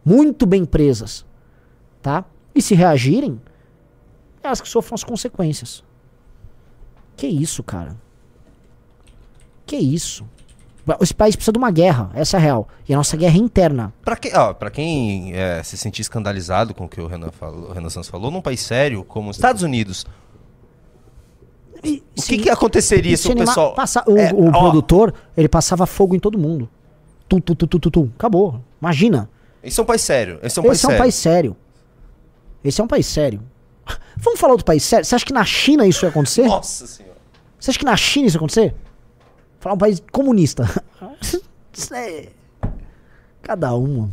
Muito bem presas. Tá? E se reagirem, elas que sofram as consequências. Que isso, cara? Que isso? Esse país precisa de uma guerra, essa é a real. E a nossa guerra é interna. Pra, que, ó, pra quem é, se sentir escandalizado com o que o Renan, falou, o Renan Santos falou, num país sério como os Estados Unidos, E, o que, que aconteceria se o pessoal. passa- o É, o produtor, ele passava fogo em todo mundo. Tum, tum, tum, tum, tum, tum. Acabou. Imagina. Esse é um país sério. Esse é um país Esse é um sério. país sério. Esse é um país sério. (laughs) Vamos falar outro país sério? Você acha que na China isso ia acontecer? Nossa senhora. Você acha que na China isso ia acontecer? Falar um país comunista. (laughs) É... Cada uma.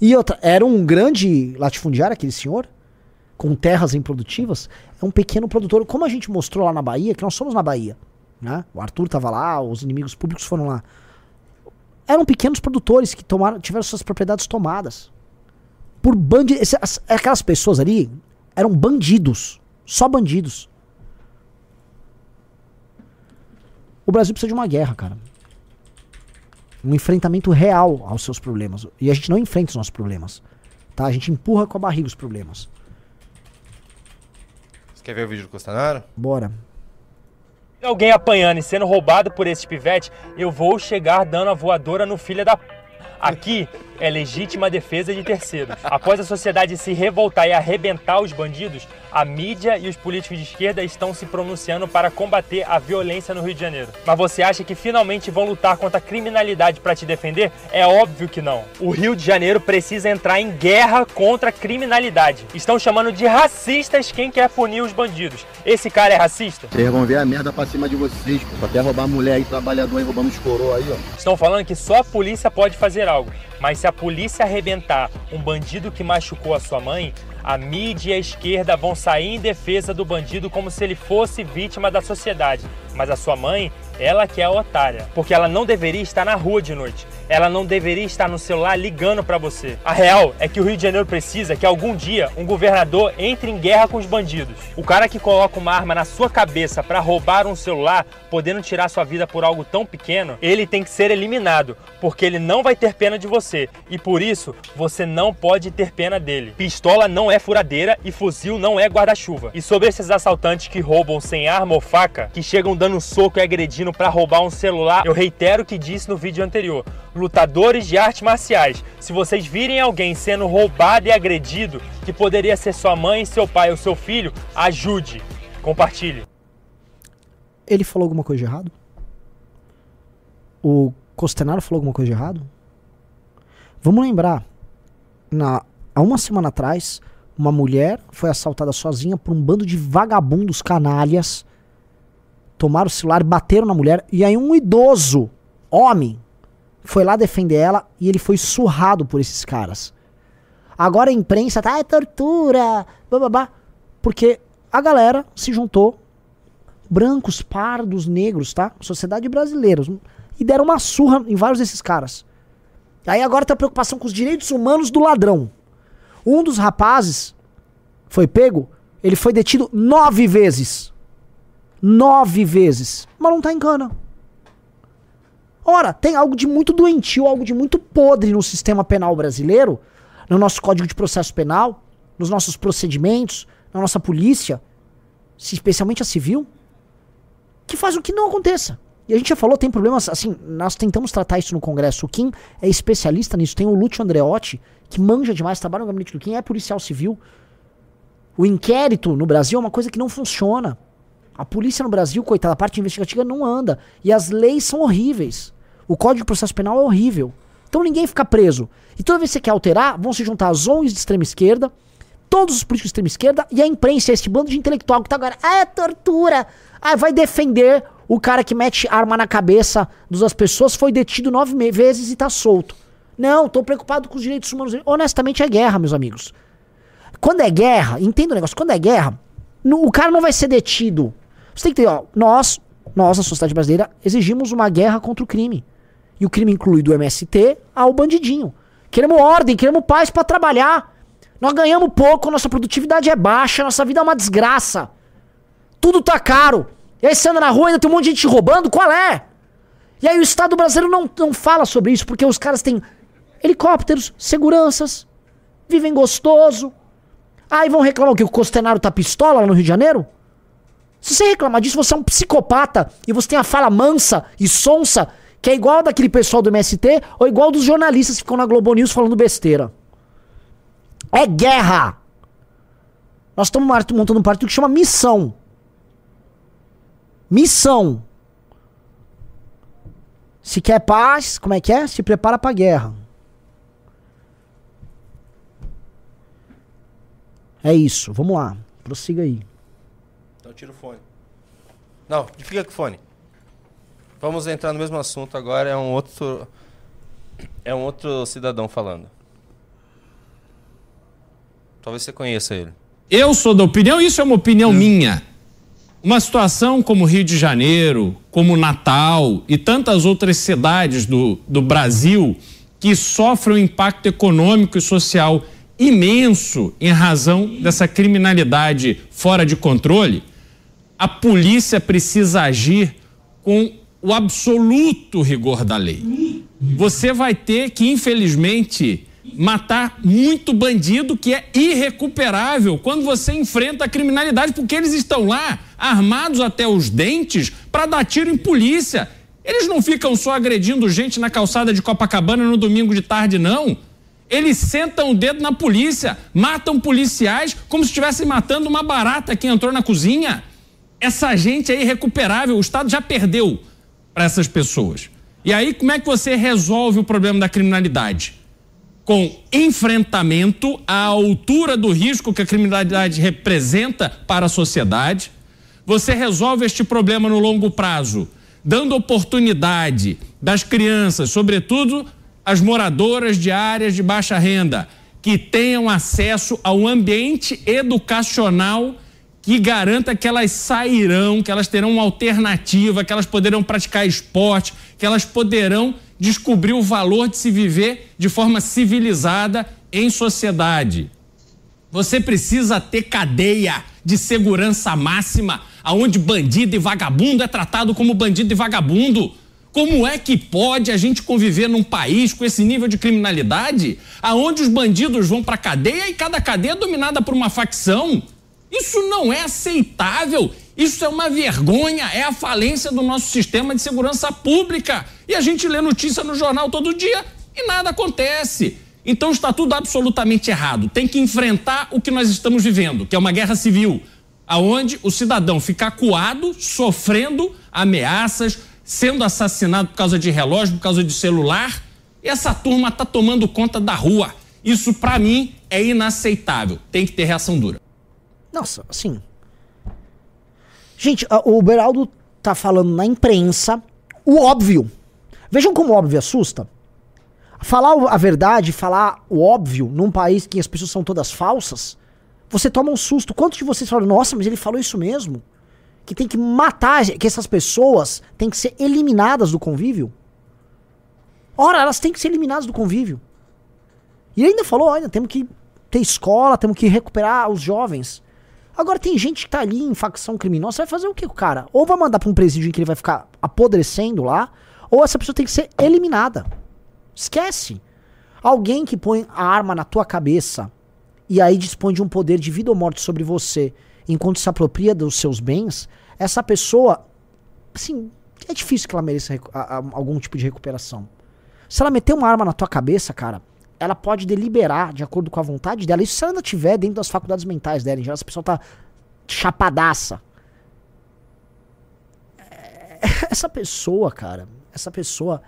E outra, era um grande latifundiário aquele senhor, com terras improdutivas. É um pequeno produtor. Como a gente mostrou lá na Bahia, que nós somos na Bahia. Né? O Arthur tava lá, os inimigos públicos foram lá. Eram pequenos produtores que tomaram, tiveram suas propriedades tomadas. Por bandidos. Aquelas pessoas ali eram bandidos. Só bandidos. O Brasil precisa de uma guerra, cara. Um enfrentamento real aos seus problemas. E a gente não enfrenta os nossos problemas. Tá? A gente empurra com a barriga os problemas. Você quer ver o vídeo do Costanaro? Bora. alguém apanhando e sendo roubado por esse pivete, eu vou chegar dando a voadora no filho da. p***. Aqui é legítima defesa de terceiros. Após a sociedade se revoltar e arrebentar os bandidos, a mídia e os políticos de esquerda estão se pronunciando para combater a violência no Rio de Janeiro. Mas você acha que finalmente vão lutar contra a criminalidade para te defender? É óbvio que não. O Rio de Janeiro precisa entrar em guerra contra a criminalidade. Estão chamando de racistas quem quer punir os bandidos. Esse cara é racista? Vocês vão ver a merda pra cima de vocês, pô. Até roubar mulher aí, trabalhador aí, roubando os coroa aí, ó. Estão falando que só a polícia pode fazer algo. Mas se a polícia arrebentar um bandido que machucou a sua mãe, a mídia e a esquerda vão sair em defesa do bandido como se ele fosse vítima da sociedade. Mas a sua mãe, ela que é a otária. Porque ela não deveria estar na rua de noite. Ela não deveria estar no celular ligando para você. A real é que o Rio de Janeiro precisa que algum dia um governador entre em guerra com os bandidos. O cara que coloca uma arma na sua cabeça para roubar um celular, podendo tirar sua vida por algo tão pequeno, ele tem que ser eliminado, porque ele não vai ter pena de você e por isso você não pode ter pena dele. Pistola não é furadeira e fuzil não é guarda-chuva. E sobre esses assaltantes que roubam sem arma ou faca, que chegam dando soco e agredindo para roubar um celular, eu reitero o que disse no vídeo anterior. Lutadores de artes marciais, se vocês virem alguém sendo roubado e agredido, que poderia ser sua mãe, seu pai ou seu filho, ajude. Compartilhe. Ele falou alguma coisa de errado? O Costenaro falou alguma coisa de errado? Vamos lembrar, na, há uma semana atrás, uma mulher foi assaltada sozinha por um bando de vagabundos canalhas. Tomaram o celular, bateram na mulher e aí um idoso, homem, foi lá defender ela e ele foi surrado por esses caras. Agora a imprensa tá, é tortura, bababá, porque a galera se juntou, brancos, pardos, negros, tá? Sociedade brasileira, e deram uma surra em vários desses caras. Aí agora tem a preocupação com os direitos humanos do ladrão. Um dos rapazes foi pego, ele foi detido nove vezes. Nove vezes. Mas não tá em cana. Ora, tem algo de muito doentio, algo de muito podre no sistema penal brasileiro, no nosso Código de Processo Penal, nos nossos procedimentos, na nossa polícia, especialmente a civil, que faz o que não aconteça. E a gente já falou, tem problemas, assim, nós tentamos tratar isso no Congresso. O Kim é especialista nisso, tem o Lúcio Andreotti, que manja demais, trabalha no gabinete do Kim, é policial civil. O inquérito no Brasil é uma coisa que não funciona. A polícia no Brasil, coitada, a parte investigativa não anda. E as leis são horríveis. O Código de Processo Penal é horrível. Então ninguém fica preso. E toda vez que você quer alterar, vão se juntar as ONGs de extrema esquerda, todos os políticos de extrema esquerda e a imprensa, este bando de intelectual que tá agora, ah, é tortura. Ah, vai defender o cara que mete arma na cabeça das pessoas, foi detido nove vezes e tá solto. Não, tô preocupado com os direitos humanos. Honestamente, é guerra, meus amigos. Quando é guerra, entenda o negócio, quando é guerra, no, o cara não vai ser detido. Você tem que ter, ó, nós, nós, a sociedade brasileira, exigimos uma guerra contra o crime. E o crime inclui do MST ao bandidinho. Queremos ordem, queremos paz para trabalhar. Nós ganhamos pouco, nossa produtividade é baixa, nossa vida é uma desgraça. Tudo tá caro. E aí você anda na rua ainda tem um monte de gente roubando, qual é? E aí o Estado brasileiro não, não fala sobre isso, porque os caras têm helicópteros, seguranças, vivem gostoso. Aí vão reclamar que? O Costenaro tá pistola lá no Rio de Janeiro? Se você reclamar disso, você é um psicopata e você tem a fala mansa e sonsa, que é igual daquele pessoal do MST ou igual dos jornalistas que ficam na Globo News falando besteira. É guerra! Nós estamos montando um partido que chama Missão. Missão. Se quer paz, como é que é? Se prepara pra guerra. É isso, vamos lá. Prossiga aí. Então tira o fone. Não, fica com o fone. Vamos entrar no mesmo assunto agora, é um outro. É um outro cidadão falando. Talvez você conheça ele. Eu sou da opinião, isso é uma opinião hum. minha. Uma situação como Rio de Janeiro, como Natal e tantas outras cidades do, do Brasil que sofrem um impacto econômico e social imenso em razão dessa criminalidade fora de controle, a polícia precisa agir com o absoluto rigor da lei. Você vai ter que, infelizmente, matar muito bandido que é irrecuperável quando você enfrenta a criminalidade, porque eles estão lá armados até os dentes para dar tiro em polícia. Eles não ficam só agredindo gente na calçada de Copacabana no domingo de tarde, não. Eles sentam o dedo na polícia, matam policiais como se estivessem matando uma barata que entrou na cozinha. Essa gente é irrecuperável, o Estado já perdeu para essas pessoas. E aí, como é que você resolve o problema da criminalidade? Com enfrentamento à altura do risco que a criminalidade representa para a sociedade. Você resolve este problema no longo prazo, dando oportunidade das crianças, sobretudo as moradoras de áreas de baixa renda, que tenham acesso ao ambiente educacional que garanta que elas sairão, que elas terão uma alternativa, que elas poderão praticar esporte, que elas poderão descobrir o valor de se viver de forma civilizada em sociedade. Você precisa ter cadeia de segurança máxima, aonde bandido e vagabundo é tratado como bandido e vagabundo. Como é que pode a gente conviver num país com esse nível de criminalidade, aonde os bandidos vão para cadeia e cada cadeia é dominada por uma facção? Isso não é aceitável. Isso é uma vergonha, é a falência do nosso sistema de segurança pública. E a gente lê notícia no jornal todo dia e nada acontece. Então está tudo absolutamente errado. Tem que enfrentar o que nós estamos vivendo, que é uma guerra civil, aonde o cidadão fica acuado, sofrendo ameaças, sendo assassinado por causa de relógio, por causa de celular. E essa turma está tomando conta da rua. Isso, para mim, é inaceitável. Tem que ter reação dura. Nossa, assim. Gente, o Beraldo tá falando na imprensa o óbvio. Vejam como o óbvio assusta. Falar a verdade, falar o óbvio num país que as pessoas são todas falsas, você toma um susto. Quantos de vocês falam, nossa, mas ele falou isso mesmo? Que tem que matar, que essas pessoas têm que ser eliminadas do convívio? Ora, elas têm que ser eliminadas do convívio. E ainda falou, olha, temos que ter escola, temos que recuperar os jovens. Agora tem gente que tá ali em facção criminosa, vai fazer o que o cara? Ou vai mandar pra um presídio em que ele vai ficar apodrecendo lá, ou essa pessoa tem que ser eliminada. Esquece. Alguém que põe a arma na tua cabeça e aí dispõe de um poder de vida ou morte sobre você enquanto se apropria dos seus bens, essa pessoa, assim, é difícil que ela mereça algum tipo de recuperação. Se ela meter uma arma na tua cabeça, cara, ela pode deliberar de acordo com a vontade dela. Isso se ela ainda tiver dentro das faculdades mentais dela. Em geral, essa pessoa tá chapadaça. É, essa pessoa, cara, essa pessoa.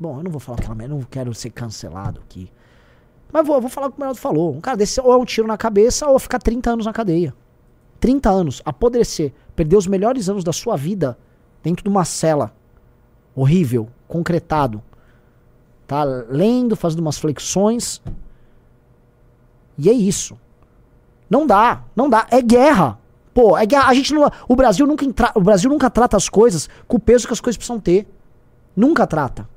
Bom, eu não vou falar que ela. Eu não quero ser cancelado aqui. Mas vou, vou falar o que o Meraldo falou. Um cara desse ou é um tiro na cabeça ou ficar 30 anos na cadeia. 30 anos, apodrecer, perder os melhores anos da sua vida dentro de uma cela horrível, concretado, tá lendo, fazendo umas flexões. E é isso. Não dá, não dá, é guerra. Pô, é guerra. A gente não, o Brasil nunca entra, o Brasil nunca trata as coisas com o peso que as coisas precisam ter. Nunca trata.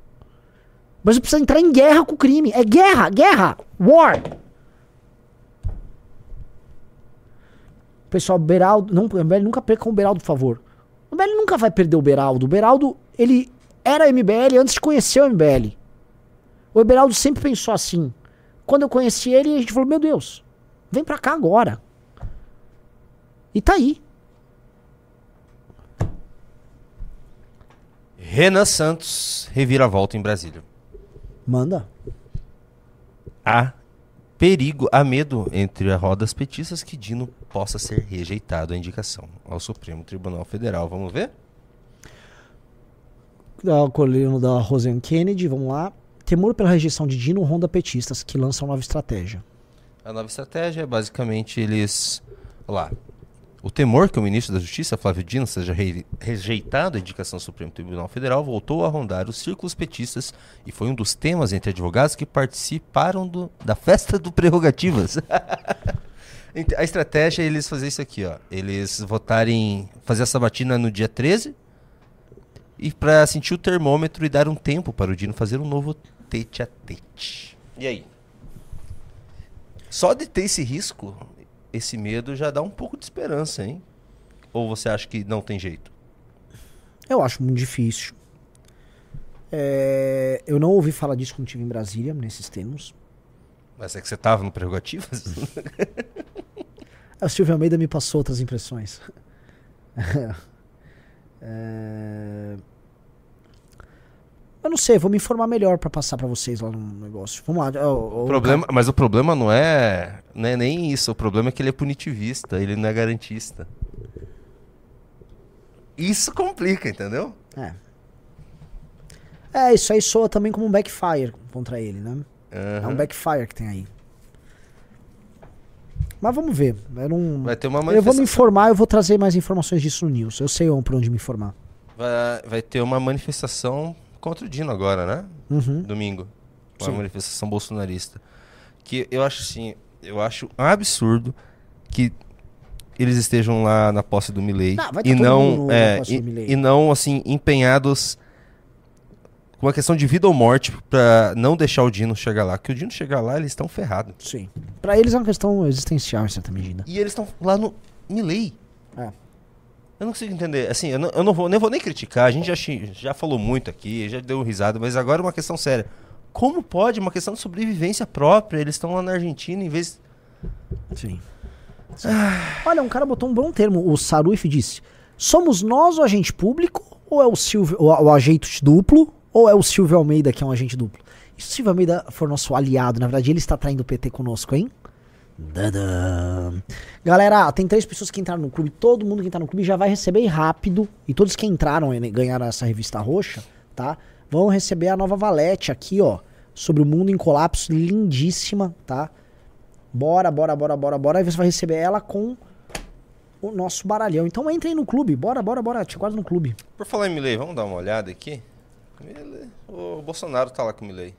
O Brasil precisa entrar em guerra com o crime. É guerra, guerra, war. Pessoal, Beraldo, não, MBL nunca perca o Beraldo, por favor. O MBL nunca vai perder o Beraldo. O Beraldo, ele era MBL antes de conhecer o MBL. O Eberaldo sempre pensou assim. Quando eu conheci ele, a gente falou: Meu Deus, vem pra cá agora. E tá aí. Renan Santos, reviravolta em Brasília. Manda. Há perigo, há medo entre as rodas petistas que Dino possa ser rejeitado a indicação ao Supremo Tribunal Federal. Vamos ver? O colino da Rosen Kennedy, vamos lá. Temor pela rejeição de Dino Honda petistas que lançam nova estratégia. A nova estratégia é basicamente eles. Olha lá. O temor que o ministro da Justiça, Flávio Dino, seja re rejeitado a indicação do Supremo Tribunal Federal voltou a rondar os círculos petistas e foi um dos temas entre advogados que participaram do, da festa do Prerrogativas. (laughs) a estratégia é eles fazer isso aqui, ó. Eles votarem, fazer a sabatina no dia 13 e para sentir o termômetro e dar um tempo para o Dino fazer um novo tete a tete. E aí? Só de ter esse risco, esse medo já dá um pouco de esperança, hein? Ou você acha que não tem jeito? Eu acho muito difícil. É, eu não ouvi falar disso quando estive em Brasília, nesses termos. Mas é que você tava no Prerrogativas? (laughs) A Silvia Almeida me passou outras impressões. (laughs) É, Eu não sei, vou me informar melhor pra passar pra vocês lá no negócio. Vamos lá. ó, ó, O problema, mas o problema não é, não é nem isso. O problema é que ele é punitivista, ele não é garantista. Isso complica, entendeu? É. É, isso aí soa também como um backfire contra ele, né? É Aham. um backfire que tem aí. Mas vamos ver. Eu, não... Vai ter uma eu vou me manifestação. informar, eu vou trazer mais informações disso no News. Eu sei por onde me informar. Vai, vai ter uma manifestação contra o Dino agora, né? Uhum. Domingo. Uma Sim. manifestação bolsonarista. Que eu acho assim, eu acho um absurdo que eles estejam lá na posse do Milley tá e não é, e, e não assim empenhados com uma questão de vida ou morte pra não deixar o Dino chegar lá, que o Dino chegar lá, eles estão ferrados. Sim. Pra eles é uma questão existencial, em certa medida. E eles estão lá no Milley. É. Eu não consigo entender. Assim, eu não, eu não vou, nem vou nem criticar. A gente já, já falou muito aqui, já deu risada, mas agora é uma questão séria. Como pode? Uma questão de sobrevivência própria. Eles estão lá na Argentina em vez. Sim. Olha, um cara botou um bom termo. O Saruf disse: Somos nós o agente público? Ou é o Silvio, o, o agente duplo? Ou é o Silvio Almeida que é um agente duplo? E se o Silvio Almeida for nosso aliado, na verdade ele está traindo o PT conosco, hein? Galera, tem três pessoas que entraram no clube. Todo mundo que entrar no clube já vai receber rápido. E todos que entraram e ganharam essa revista roxa, tá? Vão receber a nova valete aqui, ó. Sobre o mundo em colapso. Lindíssima, tá? Bora, bora, bora, bora, bora. Aí você vai receber ela com o nosso baralhão. Então entrem no clube. Bora, bora, bora. Te guardo no clube. Por falar em Milley, vamos dar uma olhada aqui? O Bolsonaro tá lá com o Milley.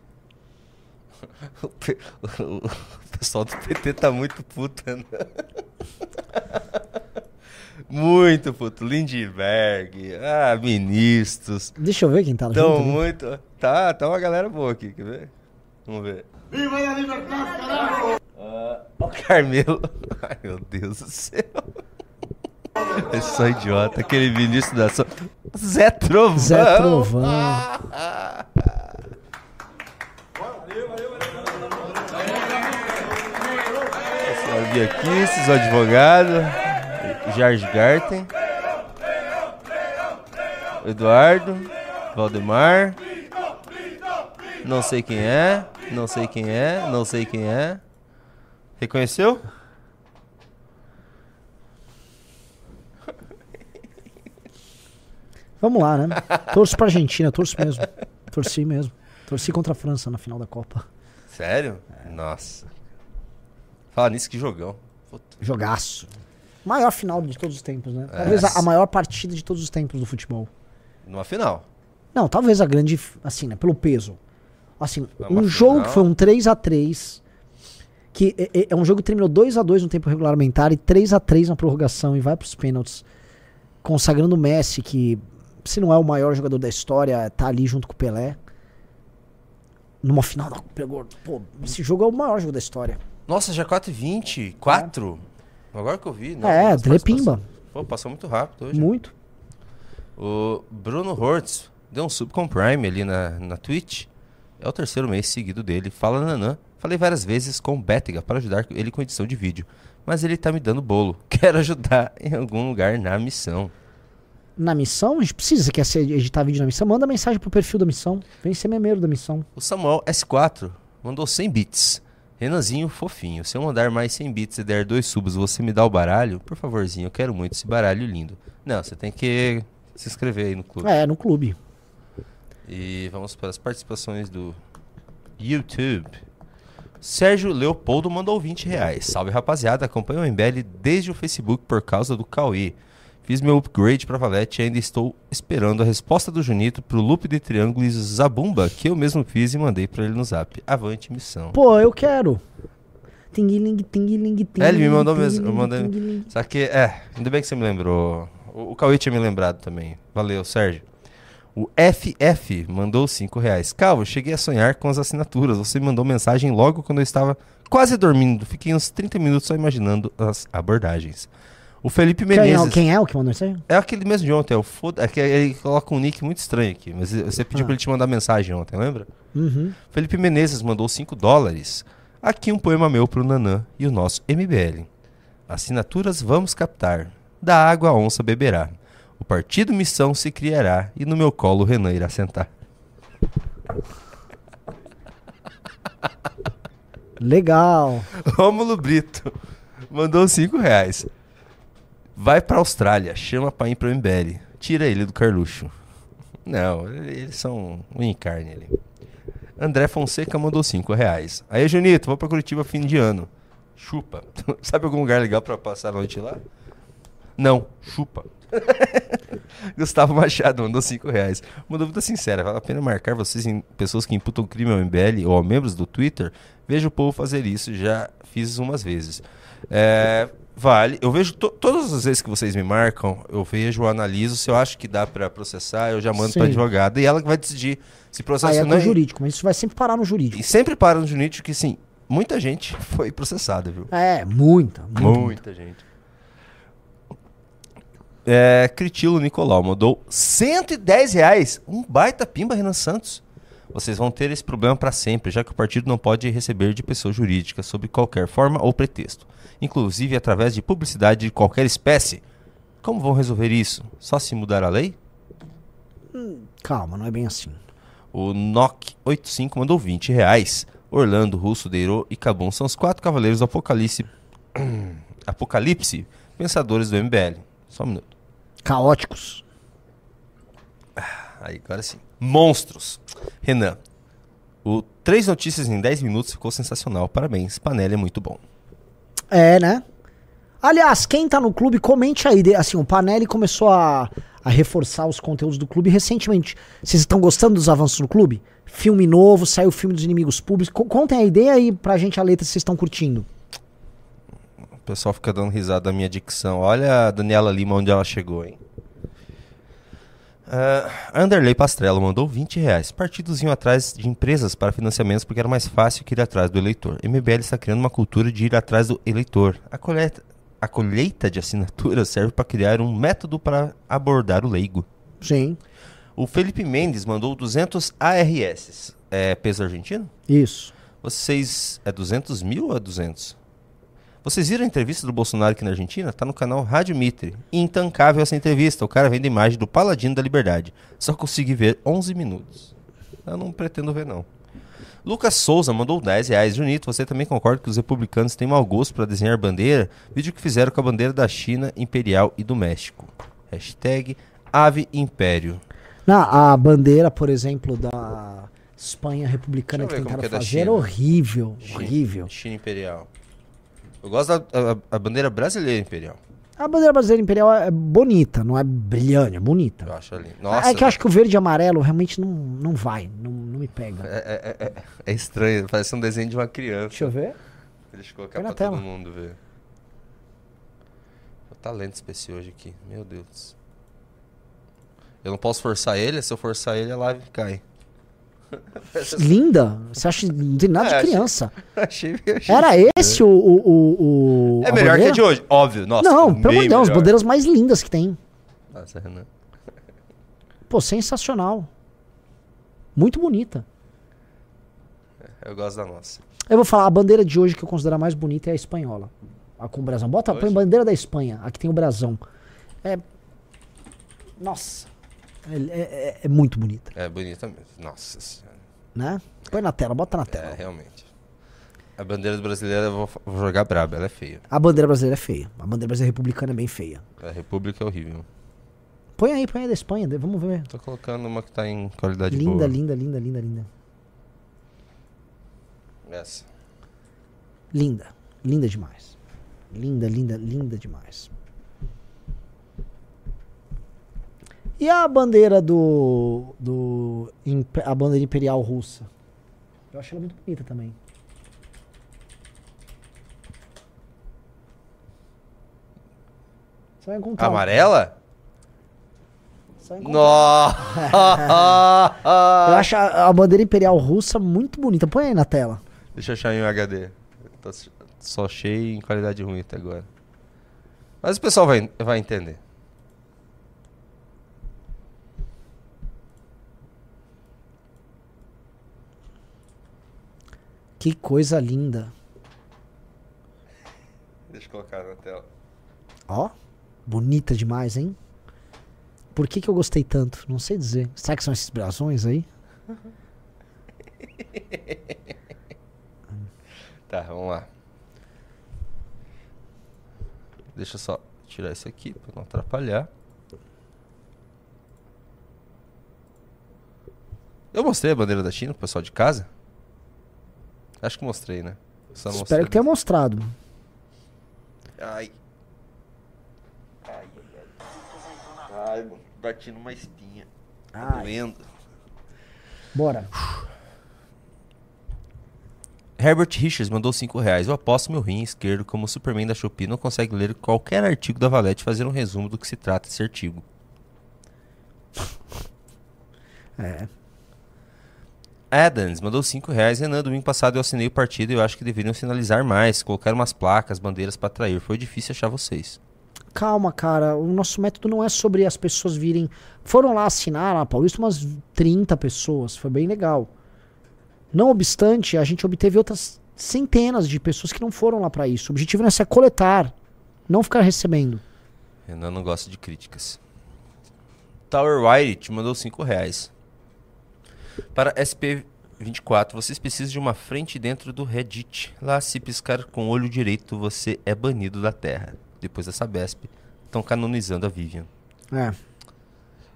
O, pe- o- pessoal do PT tá muito puto, né? Muito puto. Lindbergh, ah, ministros. Deixa eu ver quem tá lá Tão junto, né? muito. Tá, tá uma galera boa aqui, quer ver? Vamos ver. Viva a liberdade, caralho! Ó o Carmelo. (laughs) Ai, meu Deus do céu. É só idiota. Aquele ministro da ação. Zé Trovão. Zé Trovão. Pessoal, vi aqui, esses advogados. Jorge Garten. Eduardo. Valdemar. Não sei quem é. Não sei quem é. Não sei quem é. Reconheceu? Vamos lá, né? Torço pra Argentina, torço mesmo. Torci mesmo. Torci contra a França na final da Copa. Sério? Nossa. Fala nisso, que jogão. Puta. Jogaço. Maior final de todos os tempos, né? É. Talvez a, a maior partida de todos os tempos do futebol. Numa final. Não, talvez a grande, assim, né? Pelo peso. Assim, uma um jogo final. que foi um 3 a 3 que é, é- é um jogo que terminou 2 a 2 no tempo regulamentar e 3 a 3 na prorrogação e vai pros pênaltis, consagrando o Messi, que se não é o maior jogador da história, tá ali junto com o Pelé. Numa final da Copa, pô, esse jogo é o maior jogo da história. Nossa, já 4 e 20 4 Agora que eu vi. não, É, Telepimba. passou- Pô, passou muito rápido hoje. Muito. O Bruno Hortz deu um sub com Prime ali na, na Twitch. É o terceiro mês seguido dele. Fala Nanã. Falei várias vezes com o Bétega para ajudar ele com edição de vídeo. Mas ele tá me dando bolo. (laughs) Quero ajudar em algum lugar na missão. Na missão, a gente precisa, você quer editar vídeo na missão? Manda mensagem pro perfil da missão. Vem ser memeiro da missão. O Samuel S4 mandou 100 bits. Renanzinho, fofinho. Se eu mandar mais 100 bits e der dois subs, você me dá o baralho? Por favorzinho, eu quero muito esse baralho lindo. Não, você tem que se inscrever aí no clube. É, no clube. E vamos para as participações do YouTube. Sérgio Leopoldo mandou 20 reais. Salve rapaziada, acompanho o MBL desde o Facebook por causa do Cauê. Fiz meu upgrade para Valete e ainda estou esperando a resposta do Junito pro loop de triângulos Zabumba que eu mesmo fiz e mandei para ele no zap. Avante missão. Pô, eu quero. Tinguiling, tinguiling, tinguling. É, ele me mandou mesmo. Eu mandei. Só que, é, ainda bem que você me lembrou. O, o Cauê tinha me lembrado também. Valeu, Sérgio. O FF mandou 5 reais. Calvo, cheguei a sonhar com as assinaturas. Você me mandou mensagem logo quando eu estava quase dormindo. Fiquei uns 30 minutos só imaginando as abordagens. O Felipe Quem é, Menezes. quem é o que mandou isso aí? É aquele mesmo de ontem, é o foda. É que ele coloca um nick muito estranho aqui, mas você pediu Ah. pra ele te mandar mensagem ontem, lembra? Uhum. Felipe Menezes mandou 5 dólares. Aqui um poema meu pro Nanã e o nosso MBL. Assinaturas vamos captar. Da água a onça beberá. O partido Missão se criará e no meu colo o Renan irá sentar. Legal. (laughs) Rômulo Brito mandou 5 reais. Vai pra Austrália, chama pra ir pro MBL. Tira ele do Carluxo. Não, eles são um encarne ali. André Fonseca mandou 5 reais. Aí, Junito, vou pra Curitiba fim de ano. Chupa. (laughs) Sabe algum lugar legal pra passar a noite lá? Não, chupa. (laughs) Gustavo Machado mandou 5 reais. Uma dúvida sincera: vale a pena marcar vocês em pessoas que imputam crime ao MBL ou a membros do Twitter? Vejo o povo fazer isso, já fiz umas vezes. É, vale. Eu vejo to- todas as vezes que vocês me marcam, eu vejo, eu analiso. Se eu acho que dá pra processar, eu já mando pra Sim. advogada e ela que vai decidir se processa é ou não. jurídico, mas isso vai sempre parar no jurídico. E sempre para no jurídico que, sim, muita gente foi processada, viu? É, muita, muita. Muita gente. É, Critilo Nicolau mandou 110 reais. Um baita pimba, Renan Santos. Vocês vão ter esse problema para sempre, já que o partido não pode receber de pessoa jurídica sob qualquer forma ou pretexto, inclusive através de publicidade de qualquer espécie. Como vão resolver isso? Só se mudar a lei? Calma, não é bem assim. O NOC85 mandou 20 reais. Orlando, Russo, Deiro e Cabum são os quatro cavaleiros do Apocalipse. (coughs) Apocalipse, pensadores do MBL. Só um minuto. Caóticos. Aí, agora sim. Monstros. Renan, o Três Notícias em 10 minutos ficou sensacional. Parabéns, Panela é muito bom. É, né? Aliás, quem tá no clube, comente aí. Assim, o Panelli começou a, a reforçar os conteúdos do clube recentemente. Vocês estão gostando dos avanços do clube? Filme novo, saiu o filme dos inimigos públicos. Co- Contem a ideia aí pra gente a letra se vocês estão curtindo. O pessoal fica dando risada da minha dicção. Olha a Daniela Lima onde ela chegou, hein? Ah, Anderley Pastrello mandou 20 reais. Partidos iam atrás de empresas para financiamentos porque era mais fácil que ir atrás do eleitor. MBL está criando uma cultura de ir atrás do eleitor. A colheita, a colheita de assinaturas serve para criar um método para abordar o leigo. Sim. O Felipe Mendes mandou 200 ARS. É peso argentino? Isso. Vocês. É 200 mil ou é 200? Vocês viram a entrevista do Bolsonaro aqui na Argentina? Tá no canal Rádio Mitre. Intancável essa entrevista. O cara vem da imagem do Paladino da Liberdade. Só consegui ver 11 minutos. Eu não pretendo ver, não. Lucas Souza mandou 10 reais. Junito, você também concorda que os republicanos têm mau gosto para desenhar bandeira? Vídeo que fizeram com a bandeira da China, Imperial e do México. Hashtag Ave Império. Na, a bandeira, por exemplo, da Espanha republicana que tentaram que é fazer China. horrível. China- Horrível. China Imperial. Eu gosto da a- a bandeira brasileira Imperial. A bandeira brasileira imperial é bonita, não é brilhante, é bonita. Eu acho ali. é Nossa, que eu acho que o verde e amarelo realmente não, não vai, não, não me pega. É, é- é- é estranho, parece um desenho de uma criança. Deixa eu ver. Deixa eu colocar Põe pra todo tela. mundo ver. O talento especial hoje aqui, meu Deus. Eu não posso forçar ele, se eu forçar ele a live cai. (laughs) Linda? Você acha não tem nada É, de achei- criança? (laughs) achei, achei Era esse o. o, o, É melhor que a bandeira? de hoje, óbvio. Nossa, não, pelo amor de Deus, bandeiras mais lindas que tem. Nossa, Renan. (laughs) Pô, sensacional. Muito bonita. Eu gosto da nossa. Eu vou falar, a bandeira de hoje que eu considero a mais bonita é a espanhola. A com o brasão. Bota, põe a bandeira da Espanha, a que tem o brasão. É. Nossa. É, é- é- é muito bonita, É bonita mesmo. Nossa senhora. né? Põe na tela, bota na É, tela. realmente. A bandeira brasileira eu vou, vou jogar braba, ela é feia. A bandeira brasileira é feia. A bandeira brasileira republicana é bem feia. A República é horrível. Põe aí, põe aí da Espanha, vamos ver. Tô colocando uma que tá em qualidade Linda, boa. linda, linda, linda, linda. Essa. Linda. Linda demais. Linda, linda, linda demais. E a bandeira do. do a bandeira imperial russa? Eu acho ela muito bonita também. Você vai encontrar. Amarela? Encontrar. Nossa! Eu acho a, a bandeira imperial russa muito bonita. Põe aí na tela. Deixa eu achar em HD. Tô- só achei em qualidade ruim até agora. Mas o pessoal vai, vai entender. Que coisa linda. Deixa eu colocar na tela. Ó, bonita demais, hein? Por que, que eu gostei tanto? Não sei dizer. Será que são esses brasões aí? (laughs) Tá, vamos lá. Deixa eu só tirar isso aqui pra não atrapalhar. Eu mostrei a bandeira da China pro pessoal de casa? Acho que mostrei, né? Só Espero mostrei. que tenha mostrado. Ai. Ai, ai, ai. Ai, mano. Bati numa espinha. Tá doendo. Bora. Herbert Richards mandou 5 reais. Eu aposto meu rim esquerdo como o Superman da Shopee não consegue ler qualquer artigo da Valete e fazer um resumo do que se trata esse artigo. É. Adams mandou 5 reais. Renan, domingo passado eu assinei o partido e eu acho que deveriam sinalizar mais, colocar umas placas, bandeiras pra atrair. Foi difícil achar vocês. Calma, cara. O nosso método não é sobre as pessoas virem. Foram lá assinar na Paulista umas 30 pessoas. Foi bem legal. Não obstante, a gente obteve outras centenas de pessoas que não foram lá pra isso. O objetivo nessa é coletar, não ficar recebendo. Renan não gosta de críticas. Tower White te mandou 5 reais. Para SP24, vocês precisam de uma frente dentro do Reddit. Lá, se piscar com o olho direito, você é banido da Terra. Depois da Sabesp, estão canonizando a Vivian. É.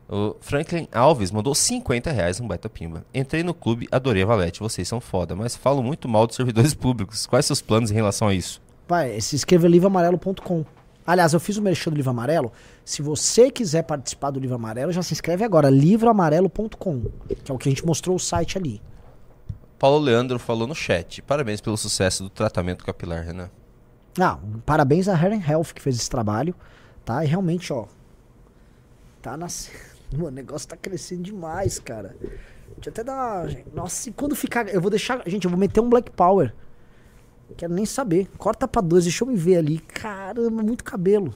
O Franklin Alves mandou 50 reais um baita pimba. Entrei no clube, adorei a Valete, vocês são foda, mas falo muito mal dos servidores (laughs) públicos. Quais seus planos em relação a isso? Vai, se inscreva em livroamarelo.com. Aliás, eu fiz o merchan do Livro Amarelo. Se você quiser participar do Livro Amarelo, já se inscreve agora, livroamarelo.com, que é o que a gente mostrou o site ali. Paulo Leandro falou no chat. Parabéns pelo sucesso do tratamento capilar, Renan. Ah, parabéns a and Health que fez esse trabalho, tá? E realmente, ó, tá nascendo. Mano, o negócio tá crescendo demais, cara. Deixa eu até dar. Nossa, e quando ficar. Eu vou deixar. Gente, eu vou meter um Black Power. Quero nem saber. Corta pra dois, deixa eu me ver ali. Caramba, muito cabelo.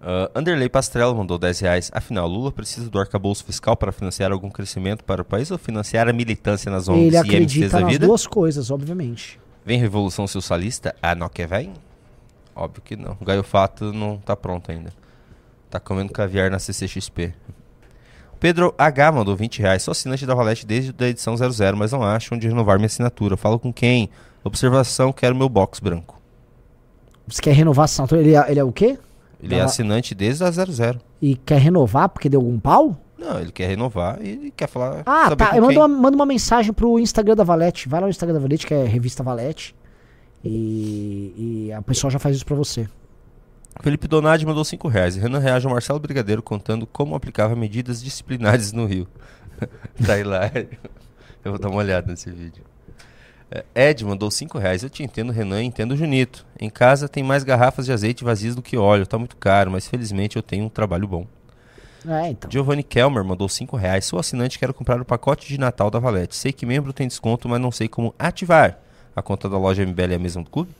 Uh, Anderley Pastrello mandou 10 reais. Afinal, Lula precisa do arcabouço fiscal para financiar algum crescimento para o país ou financiar a militância nas ONGs Ele e acredita da nas vida? duas coisas, obviamente. Vem Revolução Socialista? Ah, não quer vem? Óbvio que não. O Gaio Fato não tá pronto ainda. Tá comendo caviar na CCXP. Pedro H mandou 20 reais. Sou assinante da Valete desde a edição 00, mas não acho onde renovar minha assinatura. Falo com quem? Observação, quero meu box branco. Você quer renovar a assinatura? Ele é, ele é o quê? Ele é Da- assinante desde a 00. E quer renovar porque deu algum pau? Não, ele quer renovar e ele quer falar. Ah, tá. Eu mando uma, manda uma mensagem pro Instagram da Valete. Vai lá no Instagram da Valete, que é revista Valete. E, e a pessoa já faz isso pra você. Felipe Donadi mandou 5 reais. Renan reage ao Marcelo Brigadeiro contando como aplicava medidas disciplinares no Rio. (laughs) tá hilário. Eu vou dar uma olhada nesse vídeo. É, Ed mandou 5 reais. Eu te entendo, Renan, entendo o Junito. Em casa tem mais garrafas de azeite vazias do que óleo. Tá muito caro, mas felizmente eu tenho um trabalho bom. É, então. Giovanni Kelmer mandou 5 reais. Sou assinante quero comprar o pacote de Natal da Valete. Sei que membro tem desconto, mas não sei como ativar. A conta da loja MBL é a mesma do clube?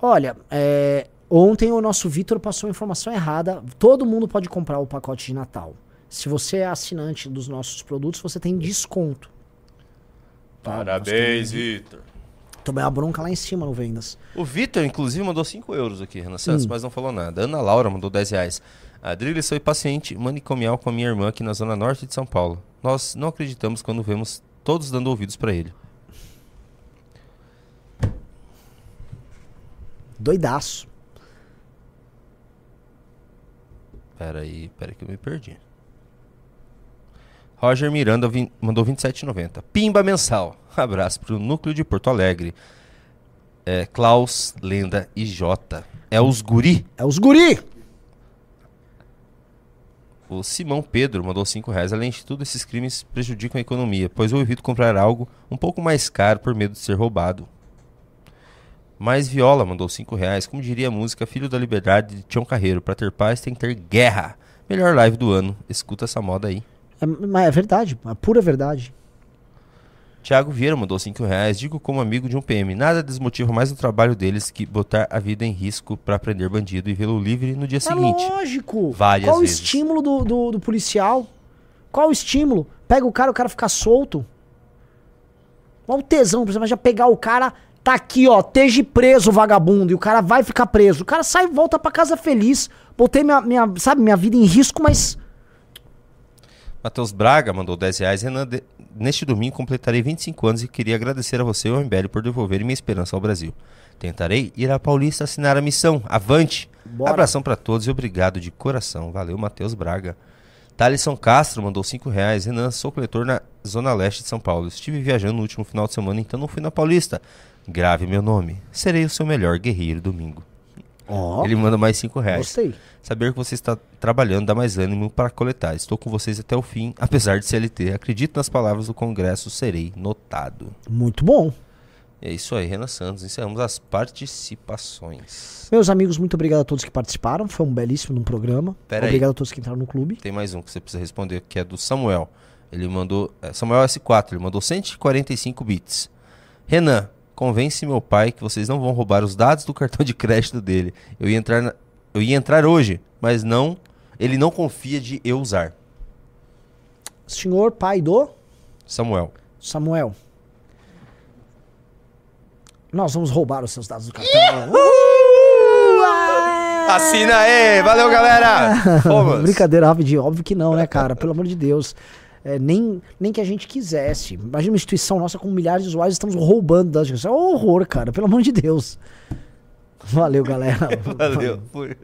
Olha, é, ontem o nosso Vitor passou a informação errada. Todo mundo pode comprar o pacote de Natal. Se você é assinante dos nossos produtos, você tem desconto. Parabéns, Vitor. Tomei a bronca lá em cima no Vendas. O Vitor, inclusive, mandou 5 euros aqui, Renan Santos, Hum. mas não falou nada. Ana Laura mandou 10 reais. Adrilha, sou paciente manicomial com a minha irmã aqui na zona norte de São Paulo. Nós não acreditamos quando vemos todos dando ouvidos pra ele. Doidaço. Pera aí, pera que eu me perdi. Roger Miranda vin- mandou 27,90. Pimba mensal. (laughs) Abraço pro núcleo de Porto Alegre. É, Klaus, Lenda e Jota. É os guri? É os guri! O Simão Pedro mandou 5 reais. Além de tudo, esses crimes prejudicam a economia, pois eu evito comprar algo um pouco mais caro por medo de ser roubado. Mais Viola mandou 5 reais. Como diria a música Filho da Liberdade de Tião Carreiro, pra ter paz tem que ter guerra. Melhor live do ano. Escuta essa moda aí. É, mas é verdade, é pura verdade. Tiago Vieira mandou 5 reais. Digo como amigo de um PM, nada desmotiva mais o trabalho deles que botar a vida em risco pra prender bandido e vê-lo livre no dia É seguinte. lógico. Várias Qual vezes. o estímulo do, do, do policial? Qual o estímulo? Pega o cara, o cara ficar solto. Qual o tesão, exemplo, já pegar o cara, tá aqui, ó, esteja preso, vagabundo, e o cara vai ficar preso. O cara sai e volta pra casa feliz. Botei minha, minha, sabe, minha vida em risco, mas Matheus Braga mandou 10 reais. Renan, de- neste domingo completarei 25 anos e queria agradecer a você e ao MBL por devolver minha esperança ao Brasil. Tentarei ir à Paulista assinar a missão. Avante! Bora. Abração pra todos e obrigado de coração. Valeu, Matheus Braga. Thalisson Castro mandou 5 reais. Renan, sou coletor na Zona Leste de São Paulo. Estive viajando no último final de semana, então não fui na Paulista. Grave meu nome. Serei o seu melhor guerreiro domingo. Ó. Ele manda mais 5 reais. Gostei. Saber que você está trabalhando dá mais ânimo para coletar. Estou com vocês até o fim, apesar de CLT. Acredito nas palavras do Congresso, serei notado. muito bom. É isso aí, Renan Santos. Encerramos as participações. Meus amigos, muito obrigado a todos que participaram. Foi um belíssimo programa. Pera aí. obrigado a todos que entraram no clube. Tem mais um que você precisa responder, que é do Samuel. Ele mandou. é, Samuel S4, ele mandou 145 bits. Renan, convence meu pai que vocês não vão roubar os dados do cartão de crédito dele. Eu ia entrar, na- eu ia entrar hoje, mas não. Ele não confia de eu usar. Senhor pai do Samuel. Samuel. Nós vamos roubar os seus dados do cartão. Assina aí! Valeu, galera! (laughs) Brincadeira, rapidinho. Óbvio que não, né, cara? Pelo amor de Deus. É, nem, nem que a gente quisesse. Imagina uma instituição nossa com milhares de usuários estamos roubando dados. Isso é um horror, cara. Pelo amor de Deus. Valeu, galera. (laughs) Valeu. Fui.